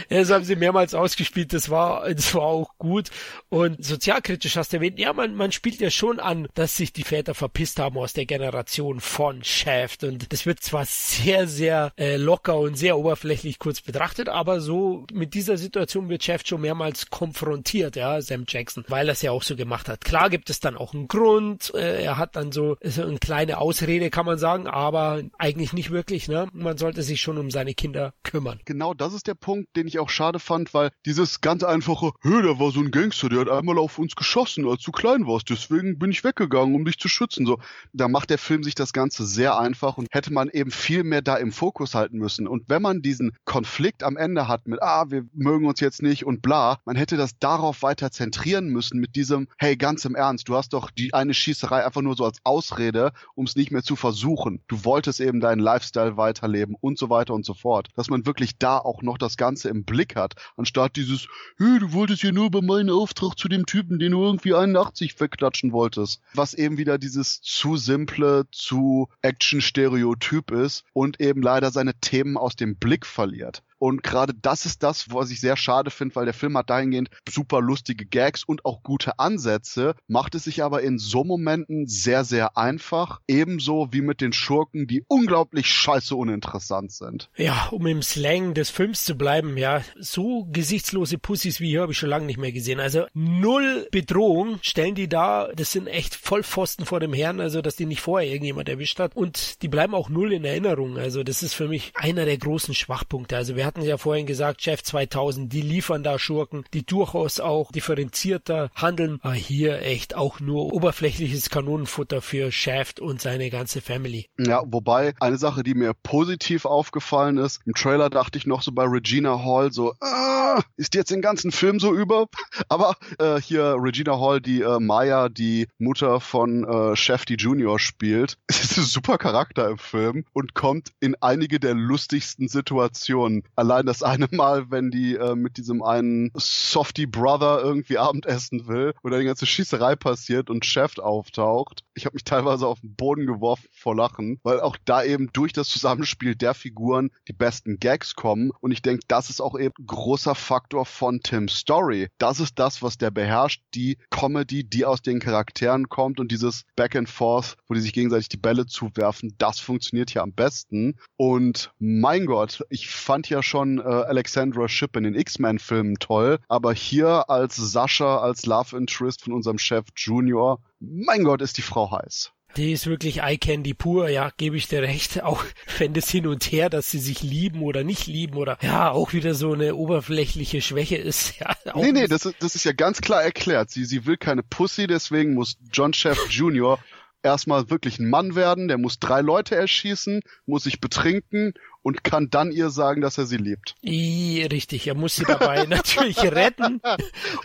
das haben sie mehrmals ausgespielt, das war, das war auch gut. Und sozialkritisch hast du erwähnt, ja, man, man spielt ja schon an, dass sich die Väter verpisst haben aus der Generation von Shaft. Und das wird zwar sehr, sehr äh, locker und sehr oberflächlich kurz betrachtet, aber so mit dieser Situation wird Shaft schon mehrmals konfrontiert, ja, Sam Jackson, weil er es ja auch so gemacht hat. Klar gibt es dann auch einen Grund, äh, er hat dann so, so eine kleine Ausrede, kann man sagen, aber eigentlich nicht wirklich, ne? Man sollte sich schon um seine Kinder kümmern. Genau, das ist der Punkt, den ich auch schade fand, weil dieses ganz einfache, hö, da war so ein Gangster, der hat einmal auf uns geschossen, als du klein warst, deswegen bin ich weggegangen, um dich zu schützen, so. Da macht der Film sich das Ganze sehr einfach und hätte man eben viel mehr da im Fokus halten müssen. Und wenn man diesen Konflikt am Ende hat mit, ah, wir mögen uns jetzt nicht und bla, man hätte das darauf weiter zentrieren müssen mit diesem, hey, ganz im Ernst, du hast doch die eine Schießerei einfach nur so als Ausrede, um es nicht mehr zu versuchen. Du wolltest eben deinen Lifestyle weiterleben und so weiter und so fort. Dass man wirklich da auch noch das Ganze im Blick hat, anstatt dieses, hey, du wolltest ja nur bei meinem Auftrag zu dem Typen, den du irgendwie 81 wegklatschen wolltest. Was eben wieder dieses zu simple, zu Action-Stereotyp ist und eben leider seine Themen aus dem Blick verliert. Und gerade das ist das, was ich sehr schade finde, weil der Film hat dahingehend super lustige Gags und auch gute Ansätze, macht es sich aber in so Momenten sehr, sehr einfach. Ebenso wie mit den Schurken, die unglaublich scheiße uninteressant sind. Ja, um im Slang des Films zu bleiben, ja, so gesichtslose Pussys wie hier habe ich schon lange nicht mehr gesehen. Also null Bedrohung stellen die da. Das sind echt Vollpfosten vor dem Herrn, also dass die nicht vorher irgendjemand erwischt hat. Und die bleiben auch null in Erinnerung. Also das ist für mich einer der großen Schwachpunkte. Also wir hatten ja vorhin gesagt, Chef 2000, die liefern da Schurken, die durchaus auch differenzierter handeln. Aber hier echt auch nur oberflächliches Kanonenfutter für Shaft und seine ganze Family. Ja, wobei eine Sache, die mir positiv aufgefallen ist, im Trailer dachte ich noch so bei Regina Hall so, ah, ist jetzt den ganzen Film so über? Aber äh, hier Regina Hall, die äh, Maya, die Mutter von äh, Shafty Junior spielt, ist ein super Charakter im Film und kommt in einige der lustigsten Situationen allein das eine Mal, wenn die äh, mit diesem einen Softy Brother irgendwie Abendessen will oder die ganze Schießerei passiert und Chef auftaucht. Ich habe mich teilweise auf den Boden geworfen vor Lachen, weil auch da eben durch das Zusammenspiel der Figuren die besten Gags kommen und ich denke, das ist auch eben großer Faktor von Tim's Story. Das ist das, was der beherrscht, die Comedy, die aus den Charakteren kommt und dieses Back and Forth, wo die sich gegenseitig die Bälle zuwerfen, das funktioniert ja am besten. Und mein Gott, ich fand ja schon äh, Alexandra Shipp in den X-Men-Filmen toll, aber hier als Sascha, als Love Interest von unserem Chef Junior, mein Gott, ist die Frau heiß. Die ist wirklich Eye Candy pur, ja, gebe ich dir recht. Auch wenn das hin und her, dass sie sich lieben oder nicht lieben oder ja, auch wieder so eine oberflächliche Schwäche ist. Ja, nee, nee, das, das ist ja ganz klar erklärt. Sie, sie will keine Pussy, deswegen muss John Chef Jr. erstmal wirklich ein Mann werden, der muss drei Leute erschießen, muss sich betrinken und kann dann ihr sagen, dass er sie liebt. I, richtig, er muss sie dabei natürlich retten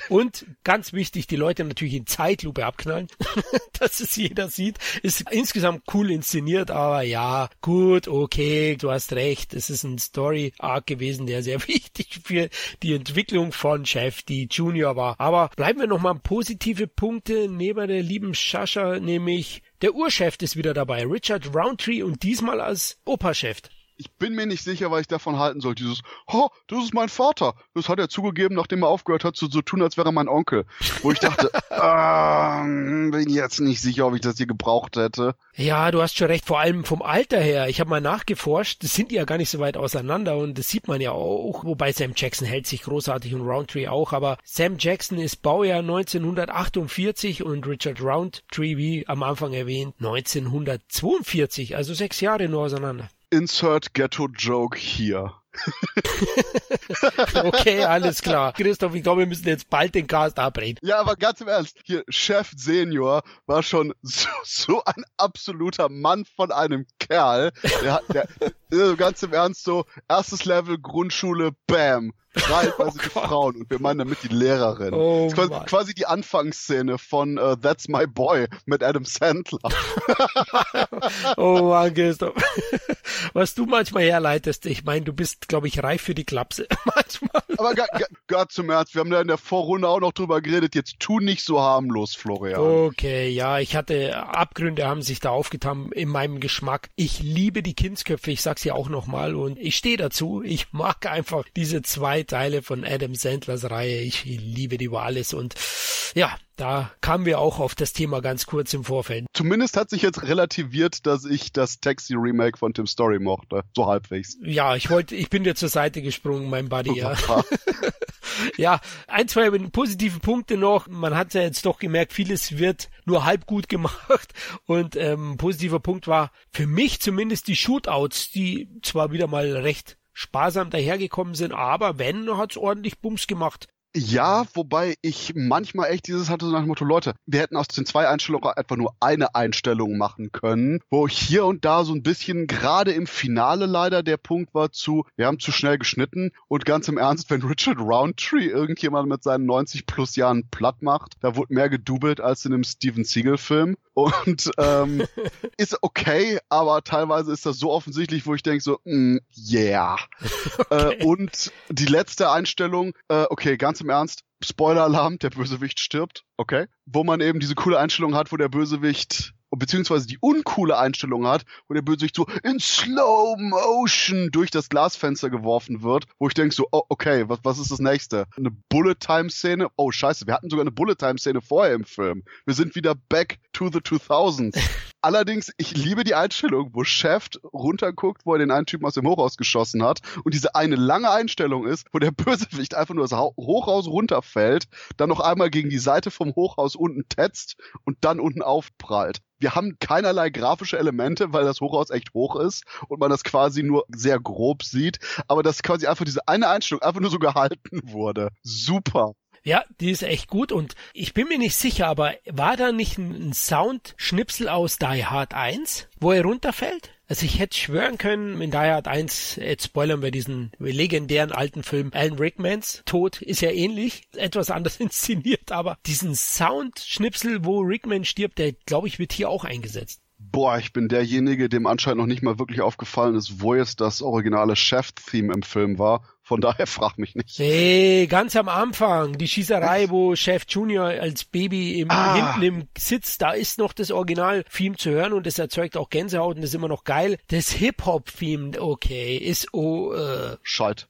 und ganz wichtig, die Leute natürlich in Zeitlupe abknallen, dass es jeder sieht. Ist insgesamt cool inszeniert, aber ja, gut, okay, du hast recht, es ist ein Story-Arc gewesen, der sehr wichtig für die Entwicklung von Chef, die Junior war. Aber bleiben wir nochmal positive Punkte neben der lieben Shasha, nämlich der Urchef ist wieder dabei, Richard Roundtree und diesmal als Opa-Chef ich bin mir nicht sicher, was ich davon halten soll. Dieses, oh, das ist mein Vater. Das hat er zugegeben, nachdem er aufgehört hat, so zu so tun, als wäre er mein Onkel. Wo ich dachte, ah, bin jetzt nicht sicher, ob ich das hier gebraucht hätte. Ja, du hast schon recht, vor allem vom Alter her. Ich habe mal nachgeforscht, das sind die ja gar nicht so weit auseinander und das sieht man ja auch, wobei Sam Jackson hält sich großartig und Roundtree auch, aber Sam Jackson ist Baujahr 1948 und Richard Roundtree, wie am Anfang erwähnt, 1942, also sechs Jahre nur auseinander. Insert Ghetto Joke hier. okay, alles klar. Christoph, ich glaube, wir müssen jetzt bald den Cast abreden. Ja, aber ganz im Ernst, hier, Chef Senior war schon so, so ein absoluter Mann von einem Kerl. Der, der, der, ganz im Ernst so, erstes Level Grundschule, bam, Schreit oh die Frauen und wir meinen damit die Lehrerin. Oh, das ist quasi, quasi, die Anfangsszene von uh, That's My Boy mit Adam Sandler. oh Mann, Christoph. Was du manchmal herleitest, ich meine, du bist, glaube ich, reif für die Klapse. manchmal. Aber Gott zum Ernst, wir haben da in der Vorrunde auch noch drüber geredet, jetzt tu nicht so harmlos, Florian. Okay, ja, ich hatte Abgründe haben sich da aufgetan in meinem Geschmack. Ich liebe die Kindsköpfe, ich sag's ja auch nochmal und ich stehe dazu. Ich mag einfach diese zwei zwei Teile von Adam Sandlers Reihe. Ich liebe die über alles und ja, da kamen wir auch auf das Thema ganz kurz im Vorfeld. Zumindest hat sich jetzt relativiert, dass ich das Taxi Remake von Tim Story mochte. So halbwegs. Ja, ich wollte, ich bin dir zur Seite gesprungen, mein Buddy, ja. ja, ein, zwei positive Punkte noch. Man hat ja jetzt doch gemerkt, vieles wird nur halb gut gemacht. Und ähm, positiver Punkt war für mich zumindest die Shootouts, die zwar wieder mal recht sparsam dahergekommen sind, aber wenn, hat's ordentlich Bums gemacht. Ja, wobei ich manchmal echt dieses hatte so nach dem Motto, Leute, wir hätten aus den zwei Einstellungen einfach nur eine Einstellung machen können, wo ich hier und da so ein bisschen, gerade im Finale leider, der Punkt war zu, wir haben zu schnell geschnitten und ganz im Ernst, wenn Richard Roundtree irgendjemand mit seinen 90 plus Jahren platt macht, da wurde mehr gedoubelt als in einem Steven Seagal Film und ähm, ist okay, aber teilweise ist das so offensichtlich, wo ich denke so, mm, yeah. Okay. Äh, und die letzte Einstellung, äh, okay, ganz im Ernst, Spoiler-Alarm, der Bösewicht stirbt, okay. Wo man eben diese coole Einstellung hat, wo der Bösewicht beziehungsweise die uncoole Einstellung hat, wo der Bösewicht so in Slow Motion durch das Glasfenster geworfen wird, wo ich denke so, oh, okay, was, was ist das nächste? Eine Bullet-Time-Szene? Oh, scheiße, wir hatten sogar eine Bullet-Time-Szene vorher im Film. Wir sind wieder back to the 2000s. Allerdings, ich liebe die Einstellung, wo Shaft runterguckt, wo er den einen Typen aus dem Hochhaus geschossen hat und diese eine lange Einstellung ist, wo der Bösewicht einfach nur das Hochhaus runterfällt, dann noch einmal gegen die Seite vom Hochhaus unten tetzt und dann unten aufprallt. Wir haben keinerlei grafische Elemente, weil das Hochhaus echt hoch ist und man das quasi nur sehr grob sieht, aber dass quasi einfach diese eine Einstellung einfach nur so gehalten wurde. Super. Ja, die ist echt gut und ich bin mir nicht sicher, aber war da nicht ein Soundschnipsel aus Die Hard 1, wo er runterfällt? Also ich hätte schwören können, in Die Hard 1, jetzt spoilern wir diesen legendären alten Film Alan Rickmans Tod ist ja ähnlich, etwas anders inszeniert, aber diesen Soundschnipsel, wo Rickman stirbt, der glaube ich wird hier auch eingesetzt. Boah, ich bin derjenige, dem anscheinend noch nicht mal wirklich aufgefallen ist, wo jetzt das originale Chef-Theme im Film war von daher frag mich nicht. Nee, ganz am Anfang, die Schießerei, wo Chef Junior als Baby im, ah. hinten im Sitz, da ist noch das Original-Theme zu hören und das erzeugt auch Gänsehaut und das ist immer noch geil. Das Hip-Hop-Theme, okay, ist oh, äh, Schalt.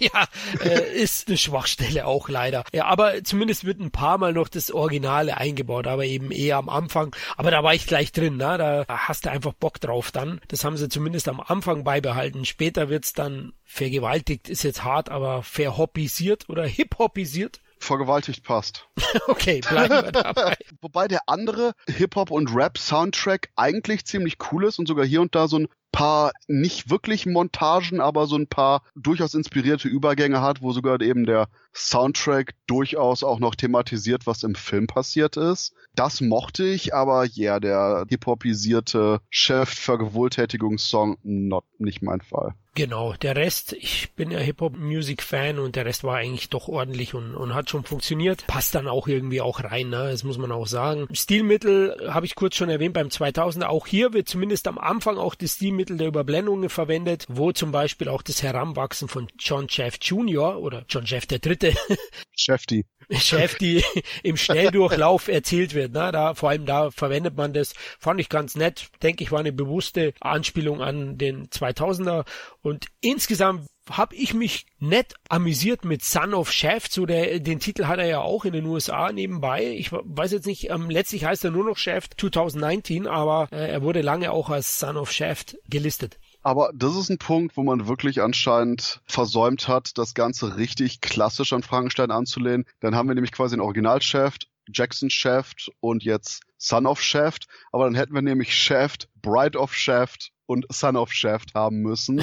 ja, äh, ist eine Schwachstelle auch leider. Ja, aber zumindest wird ein paar Mal noch das Originale eingebaut, aber eben eher am Anfang. Aber da war ich gleich drin, ne? Da hast du einfach Bock drauf dann. Das haben sie zumindest am Anfang beibehalten. Später wird's dann vergewaltigt, ist jetzt hart, aber verhoppisiert oder hip-hopisiert. Vergewaltigt passt. okay, bleiben wir dabei. Wobei der andere Hip-Hop- und Rap-Soundtrack eigentlich ziemlich cool ist und sogar hier und da so ein paar nicht wirklich Montagen, aber so ein paar durchaus inspirierte Übergänge hat, wo sogar eben der Soundtrack durchaus auch noch thematisiert, was im Film passiert ist. Das mochte ich, aber ja, yeah, der hip-hopisierte Chef-Vergewaltigungssong, not, nicht mein Fall. Genau, der Rest, ich bin ja Hip-Hop-Music-Fan und der Rest war eigentlich doch ordentlich und, und hat schon funktioniert. Passt dann auch irgendwie auch rein, ne? das muss man auch sagen. Stilmittel habe ich kurz schon erwähnt beim 2000er. Auch hier wird zumindest am Anfang auch das Stilmittel der Überblendungen verwendet, wo zum Beispiel auch das Heranwachsen von John Jeff Jr. oder John Jeff der Dritte. Shefty. Shefty im Schnelldurchlauf erzählt wird. Ne? Da, vor allem da verwendet man das. Fand ich ganz nett. Denke ich, war eine bewusste Anspielung an den 2000er. Und insgesamt habe ich mich nett amüsiert mit Son of Shaft. So der, den Titel hat er ja auch in den USA nebenbei. Ich weiß jetzt nicht, ähm, letztlich heißt er nur noch Shaft 2019, aber äh, er wurde lange auch als Son of Shaft gelistet. Aber das ist ein Punkt, wo man wirklich anscheinend versäumt hat, das Ganze richtig klassisch an Frankenstein anzulehnen. Dann haben wir nämlich quasi ein Original Shaft, Jackson Shaft und jetzt Son of Shaft. Aber dann hätten wir nämlich Shaft, Bride of Shaft und Son of Shaft haben müssen.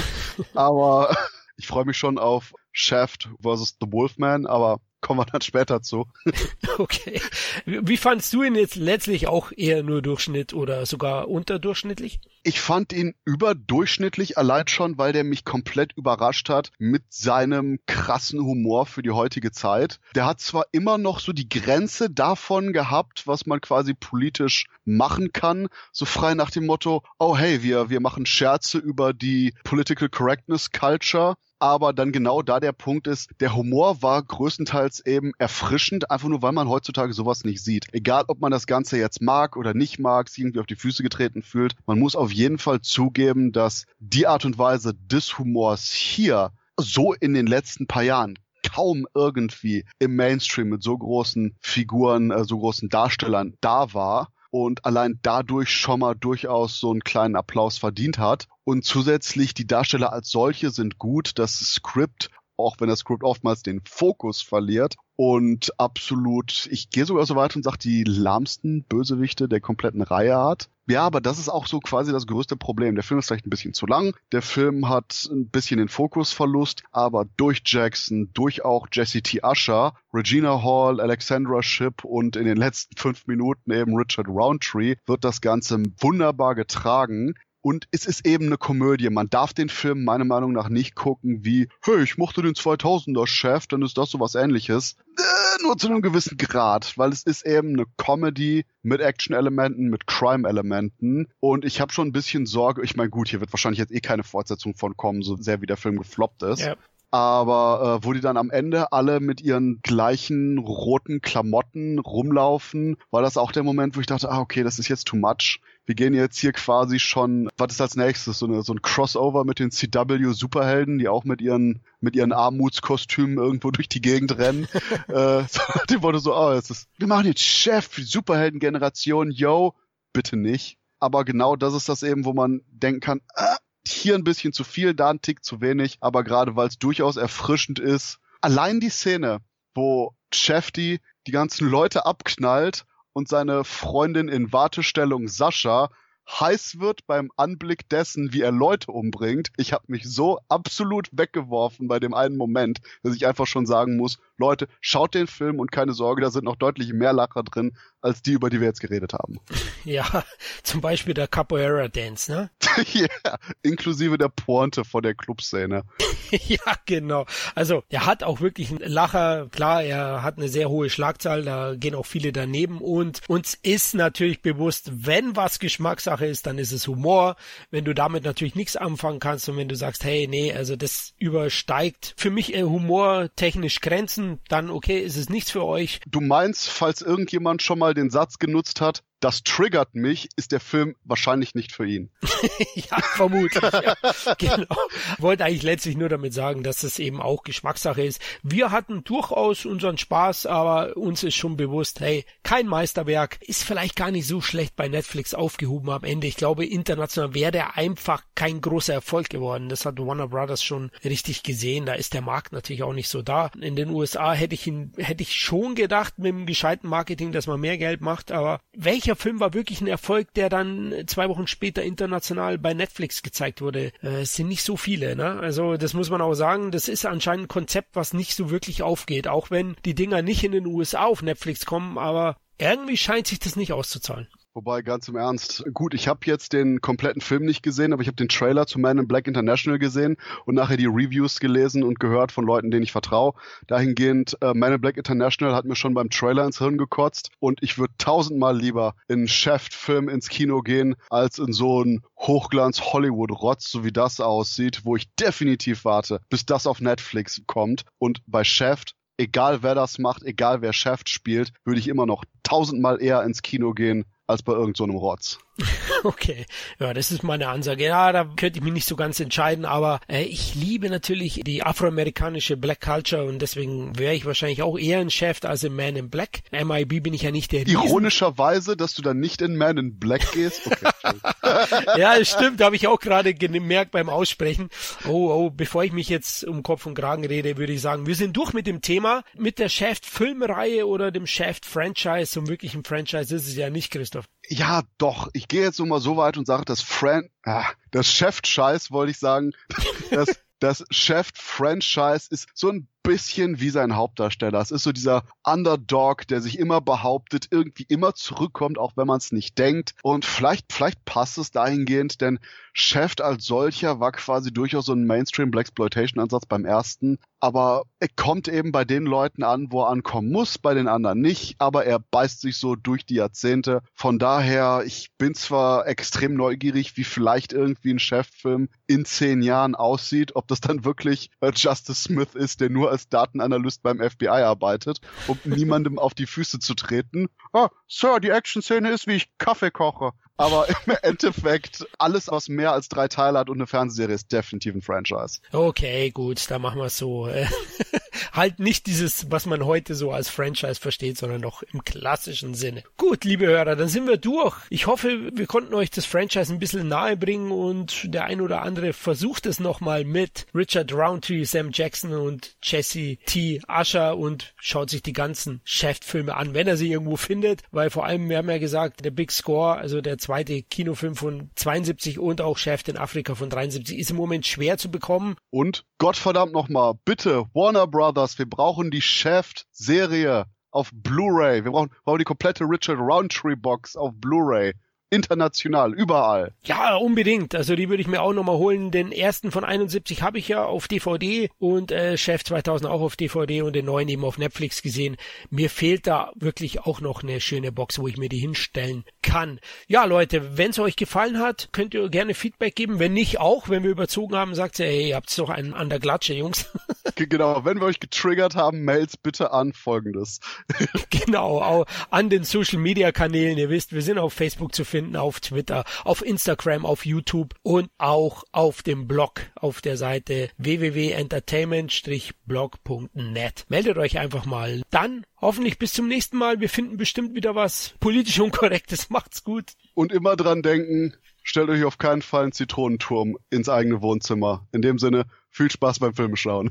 aber ich freue mich schon auf Shaft versus The Wolfman, aber kommen wir dann später zu. okay. Wie fandst du ihn jetzt letztlich auch eher nur Durchschnitt oder sogar unterdurchschnittlich? Ich fand ihn überdurchschnittlich allein schon, weil der mich komplett überrascht hat mit seinem krassen Humor für die heutige Zeit. Der hat zwar immer noch so die Grenze davon gehabt, was man quasi politisch machen kann, so frei nach dem Motto, oh hey, wir, wir machen Scherze über die Political Correctness Culture, aber dann genau da der Punkt ist, der Humor war größtenteils eben erfrischend, einfach nur weil man heutzutage sowas nicht sieht. Egal, ob man das Ganze jetzt mag oder nicht mag, sich irgendwie auf die Füße getreten fühlt, man muss auf jeden Fall zugeben, dass die Art und Weise des Humors hier so in den letzten paar Jahren kaum irgendwie im Mainstream mit so großen Figuren, äh, so großen Darstellern da war und allein dadurch schon mal durchaus so einen kleinen Applaus verdient hat. Und zusätzlich die Darsteller als solche sind gut. Das Skript auch wenn das Script oftmals den Fokus verliert und absolut, ich gehe sogar so weit und sage, die lahmsten Bösewichte der kompletten Reihe hat. Ja, aber das ist auch so quasi das größte Problem. Der Film ist vielleicht ein bisschen zu lang. Der Film hat ein bisschen den Fokusverlust, aber durch Jackson, durch auch Jesse T. Usher, Regina Hall, Alexandra Shipp und in den letzten fünf Minuten eben Richard Roundtree wird das Ganze wunderbar getragen. Und es ist eben eine Komödie. Man darf den Film meiner Meinung nach nicht gucken wie, hey, ich mochte den 2000er Chef, dann ist das so was ähnliches. Äh, nur zu einem gewissen Grad, weil es ist eben eine Comedy mit Action-Elementen, mit Crime-Elementen. Und ich habe schon ein bisschen Sorge, ich meine, gut, hier wird wahrscheinlich jetzt eh keine Fortsetzung von kommen, so sehr wie der Film gefloppt ist. Ja aber äh, wo die dann am Ende alle mit ihren gleichen roten Klamotten rumlaufen, war das auch der Moment, wo ich dachte, ah, okay, das ist jetzt too much wir gehen jetzt hier quasi schon, was ist als nächstes? So, eine, so ein Crossover mit den CW Superhelden, die auch mit ihren, mit ihren Armutskostümen irgendwo durch die Gegend rennen. äh, so, die wurde so, oh, jetzt ist, wir machen jetzt Chef, Superhelden-Generation, yo, bitte nicht. Aber genau das ist das eben, wo man denken kann, ah, hier ein bisschen zu viel, da ein Tick zu wenig, aber gerade weil es durchaus erfrischend ist. Allein die Szene, wo Shefty die ganzen Leute abknallt und seine Freundin in Wartestellung Sascha heiß wird beim Anblick dessen, wie er Leute umbringt. Ich habe mich so absolut weggeworfen bei dem einen Moment, dass ich einfach schon sagen muss, Leute, schaut den Film und keine Sorge, da sind noch deutlich mehr Lacher drin, als die, über die wir jetzt geredet haben. Ja, zum Beispiel der Capoeira Dance, ne? ja, inklusive der Pointe vor der Clubszene. ja, genau. Also, er hat auch wirklich einen Lacher. Klar, er hat eine sehr hohe Schlagzahl, da gehen auch viele daneben und uns ist natürlich bewusst, wenn was Geschmackssache ist, dann ist es Humor. Wenn du damit natürlich nichts anfangen kannst und wenn du sagst, hey, nee, also das übersteigt für mich äh, humortechnisch Grenzen, dann okay, ist es nichts für euch. Du meinst, falls irgendjemand schon mal den Satz genutzt hat, das triggert mich, ist der Film wahrscheinlich nicht für ihn. ja, vermutlich. ja. Genau. Wollte eigentlich letztlich nur damit sagen, dass es eben auch Geschmackssache ist. Wir hatten durchaus unseren Spaß, aber uns ist schon bewusst, hey, kein Meisterwerk, ist vielleicht gar nicht so schlecht bei Netflix aufgehoben am Ende. Ich glaube, international wäre der einfach kein großer Erfolg geworden. Das hat Warner Brothers schon richtig gesehen. Da ist der Markt natürlich auch nicht so da. In den USA hätte ich ihn, hätte ich schon gedacht mit dem gescheiten Marketing, dass man mehr Geld macht, aber welche welcher Film war wirklich ein Erfolg, der dann zwei Wochen später international bei Netflix gezeigt wurde? Äh, es sind nicht so viele, ne? Also das muss man auch sagen, das ist anscheinend ein Konzept, was nicht so wirklich aufgeht, auch wenn die Dinger nicht in den USA auf Netflix kommen, aber irgendwie scheint sich das nicht auszuzahlen. Wobei, ganz im Ernst, gut, ich habe jetzt den kompletten Film nicht gesehen, aber ich habe den Trailer zu Man in Black International gesehen und nachher die Reviews gelesen und gehört von Leuten, denen ich vertraue. Dahingehend, äh, Man in Black International hat mir schon beim Trailer ins Hirn gekotzt und ich würde tausendmal lieber in einen Chef-Film ins Kino gehen, als in so einen Hochglanz-Hollywood-Rotz, so wie das aussieht, wo ich definitiv warte, bis das auf Netflix kommt. Und bei Chef egal wer das macht, egal wer Chef spielt, würde ich immer noch tausendmal eher ins Kino gehen als bei irgendeinem so Rotz. Okay, ja, das ist meine Ansage. Ja, da könnte ich mich nicht so ganz entscheiden, aber äh, ich liebe natürlich die afroamerikanische Black Culture und deswegen wäre ich wahrscheinlich auch eher ein Chef als ein Man in Black. MIB bin ich ja nicht der Riesen. Ironischerweise, dass du dann nicht in Man in Black gehst. Okay, ja, stimmt, habe ich auch gerade gemerkt beim Aussprechen. Oh, oh, bevor ich mich jetzt um Kopf und Kragen rede, würde ich sagen, wir sind durch mit dem Thema. Mit der Shaft-Filmreihe oder dem Shaft-Franchise, so wirklich ein Franchise ist es ja nicht, Christoph. Ja, doch. Ich gehe jetzt nur mal so weit und sage, das Fran ah, das Chef-Scheiß, wollte ich sagen. Das, das Chef-Franchise ist so ein bisschen wie sein Hauptdarsteller. Es ist so dieser Underdog, der sich immer behauptet, irgendwie immer zurückkommt, auch wenn man es nicht denkt. Und vielleicht, vielleicht passt es dahingehend, denn Chef als solcher war quasi durchaus so ein Mainstream Blaxploitation Ansatz beim ersten. Aber er kommt eben bei den Leuten an, wo er ankommen muss, bei den anderen nicht. Aber er beißt sich so durch die Jahrzehnte. Von daher, ich bin zwar extrem neugierig, wie vielleicht irgendwie ein Cheffilm in zehn Jahren aussieht, ob das dann wirklich äh, Justice Smith ist, der nur als Datenanalyst beim FBI arbeitet, um niemandem auf die Füße zu treten. Ah, Sir, die Action-Szene ist, wie ich Kaffee koche. Aber im Endeffekt, alles, was mehr als drei Teile hat und eine Fernsehserie, ist definitiv ein Franchise. Okay, gut, dann machen wir es so. halt nicht dieses, was man heute so als Franchise versteht, sondern noch im klassischen Sinne. Gut, liebe Hörer, dann sind wir durch. Ich hoffe, wir konnten euch das Franchise ein bisschen nahe bringen und der ein oder andere versucht es nochmal mit Richard Roundtree, Sam Jackson und Jesse T. Usher und schaut sich die ganzen Shaft-Filme an, wenn er sie irgendwo findet, weil vor allem, wir haben ja gesagt, der Big Score, also der zweite Kinofilm von 72 und auch Shaft in Afrika von 73 ist im Moment schwer zu bekommen. Und Gottverdammt nochmal, bitte, Warner Brothers, wir brauchen die Shaft-Serie auf Blu-ray. Wir brauchen, brauchen die komplette Richard Roundtree-Box auf Blu-ray. International, überall. Ja, unbedingt. Also die würde ich mir auch nochmal holen. Den ersten von 71 habe ich ja auf DVD und äh, Chef 2000 auch auf DVD und den neuen eben auf Netflix gesehen. Mir fehlt da wirklich auch noch eine schöne Box, wo ich mir die hinstellen kann. Ja, Leute, wenn es euch gefallen hat, könnt ihr gerne Feedback geben. Wenn nicht auch, wenn wir überzogen haben, sagt ihr, hey, ihr habt doch einen an der Glatsche, Jungs. genau, wenn wir euch getriggert haben, mails bitte an folgendes. genau, an den Social Media Kanälen. Ihr wisst, wir sind auf Facebook zu finden finden auf Twitter, auf Instagram, auf YouTube und auch auf dem Blog auf der Seite www.entertainment-blog.net. Meldet euch einfach mal. Dann hoffentlich bis zum nächsten Mal. Wir finden bestimmt wieder was politisch unkorrektes. Macht's gut. Und immer dran denken, stellt euch auf keinen Fall einen Zitronenturm ins eigene Wohnzimmer. In dem Sinne, viel Spaß beim Filmschauen.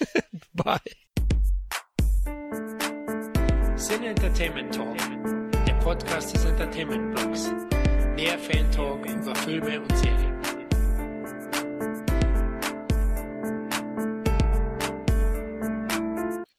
Bye. Sin Entertainment Talk, der Podcast des Entertainment Blogs. Mehr Fan-Talk über Filme und Serien.